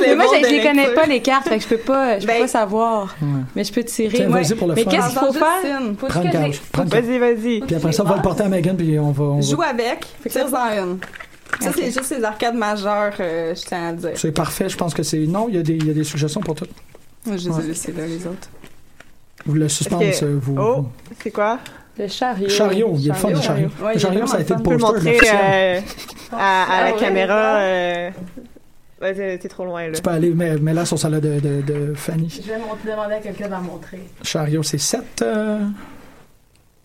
Mais moi, je, les connais pas les cartes, fait que je peux pas, je peux Ben- pas savoir. Ouais. Mais je peux tirer. Tiens, Ouais. vas-y pour le Mais qu'est-ce qu'il faut faire? Faut Prends une cage. Vas-y, vas-y. Puis après ça, on va le porter à Megan, puis on va... On va... Joue avec, tire-en une. Ça, c'est juste les arcades majeures, euh, je tiens à dire. C'est parfait, je pense que c'est... Non, il y, a des, il y a des suggestions pour tout. Je les Ouais. ai laissés là, les autres. Vous le suspense, euh, vous... Oh, c'est quoi? Le chariot. Chariot, il est le fun, le chariot. Ouais, le chariot, ça a été le poster de montrer l'officiel. euh, à, à la ouais, caméra. euh... Ouais, t'es t'es trop loin, là. Tu peux aller, mais, mais là, sur celle-là de, de, de Fanny. Je vais demander à quelqu'un d'en montrer. Chariot, c'est 7...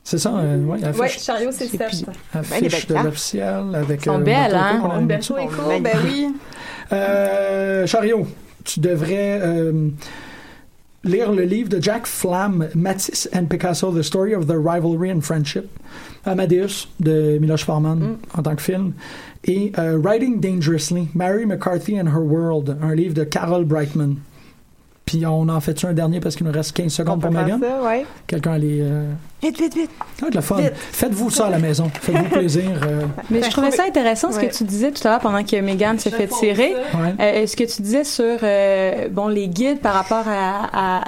C'est ça, euh, la Ouais, fiche, chariot, c'est J'ai sept. plus- la Ben, les fiche belles de l'officiel avec... Elles sont euh, belles, hein? On a Ben, oui. Euh, Chariot, tu devrais euh, lire le livre de Jack Flam, Matisse and Picasso, The Story of the Rivalry and Friendship, Amadeus de Miloš Forman Mm. en tant que film, et euh, Writing Dangerously, Mary McCarthy and Her World, un livre de Carol Brightman. Puis on en fait un dernier parce qu'il nous reste 15 On secondes pour Megan. ouais. Quelqu'un allait... Euh... Vite, vite, vite. Ça va être le fun. Faites-vous ça à la maison. Faites-vous plaisir. euh, Mais Ben, je trouvais je ça intéressant ce Ouais. que tu disais tout à l'heure pendant que Megan se fait tirer. ouais. Euh, ce que tu disais sur euh, bon les guides par rapport à, à-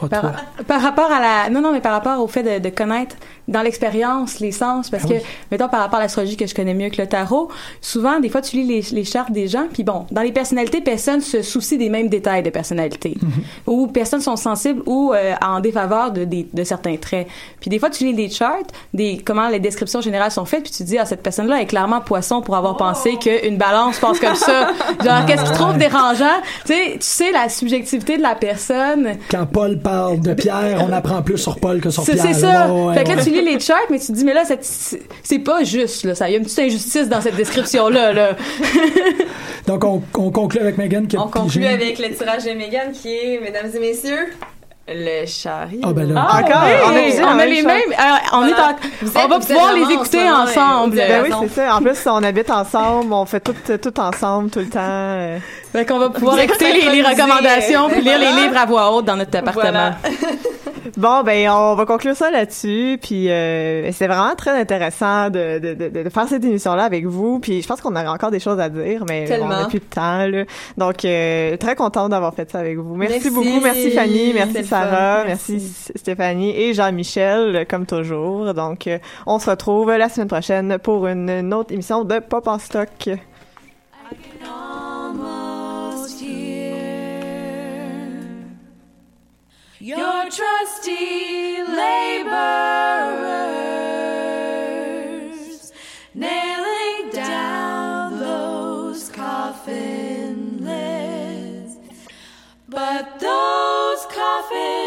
Oh, par, toi. par rapport à la non non mais par rapport au fait de, de connaître dans l'expérience les sens parce Ah que oui. mettons par rapport à l'astrologie que je connais mieux que le tarot souvent des fois tu lis les, les chartes des gens puis bon dans les personnalités personne se soucie des mêmes détails de personnalité Mm-hmm. ou personnes sont sensibles ou euh, en défaveur de, des- de certains traits puis des fois tu lis des charts des comment les descriptions générales sont faites puis tu te dis ah cette personne là est clairement poisson pour avoir pensé qu'une balance pense comme ça genre qu'est-ce qu'il trouve dérangeant? Tu sais tu sais la subjectivité de la personne Quand Paul parle de Pierre, on apprend plus sur Paul que sur Pierre. c'est ça. là. Ouais, fait que là, ouais. tu lis les charts, mais tu te dis, mais là, c'est pas juste, là. Ça, il y a une petite injustice dans cette description-là, là. Donc, on, on conclut avec Megan qui a On conclut avec le tirage de Megan qui est, mesdames et messieurs, le chariot. Ah, ben là. Ah, Encore? oui, On a on a les mêmes. euh, on Voilà. est en- on va pouvoir les en écouter ensemble. Ben oui, c'est ça. En plus, on habite ensemble, on fait tout, tout ensemble, tout le temps. euh. Fait qu'on va pouvoir écouter les, recommandations puis lire Voilà. les livres à voix haute dans notre appartement. Voilà. Bon, ben, on va conclure ça là-dessus. Puis, euh, c'est vraiment très intéressant de, de, de, de faire cette émission-là avec vous. Puis, je pense qu'on aurait encore des choses à dire, mais on n'a plus de temps. Là. Donc, euh, très contente d'avoir fait ça avec vous. Merci, Merci. beaucoup. Merci Fanny. Merci Sarah. Merci. Merci. Stéphanie et Jean-Michel, comme toujours. Donc, euh, on se retrouve la semaine prochaine pour une, une autre émission de Pop en stock. your trusty laborers, nailing down those coffin lids. But those coffins.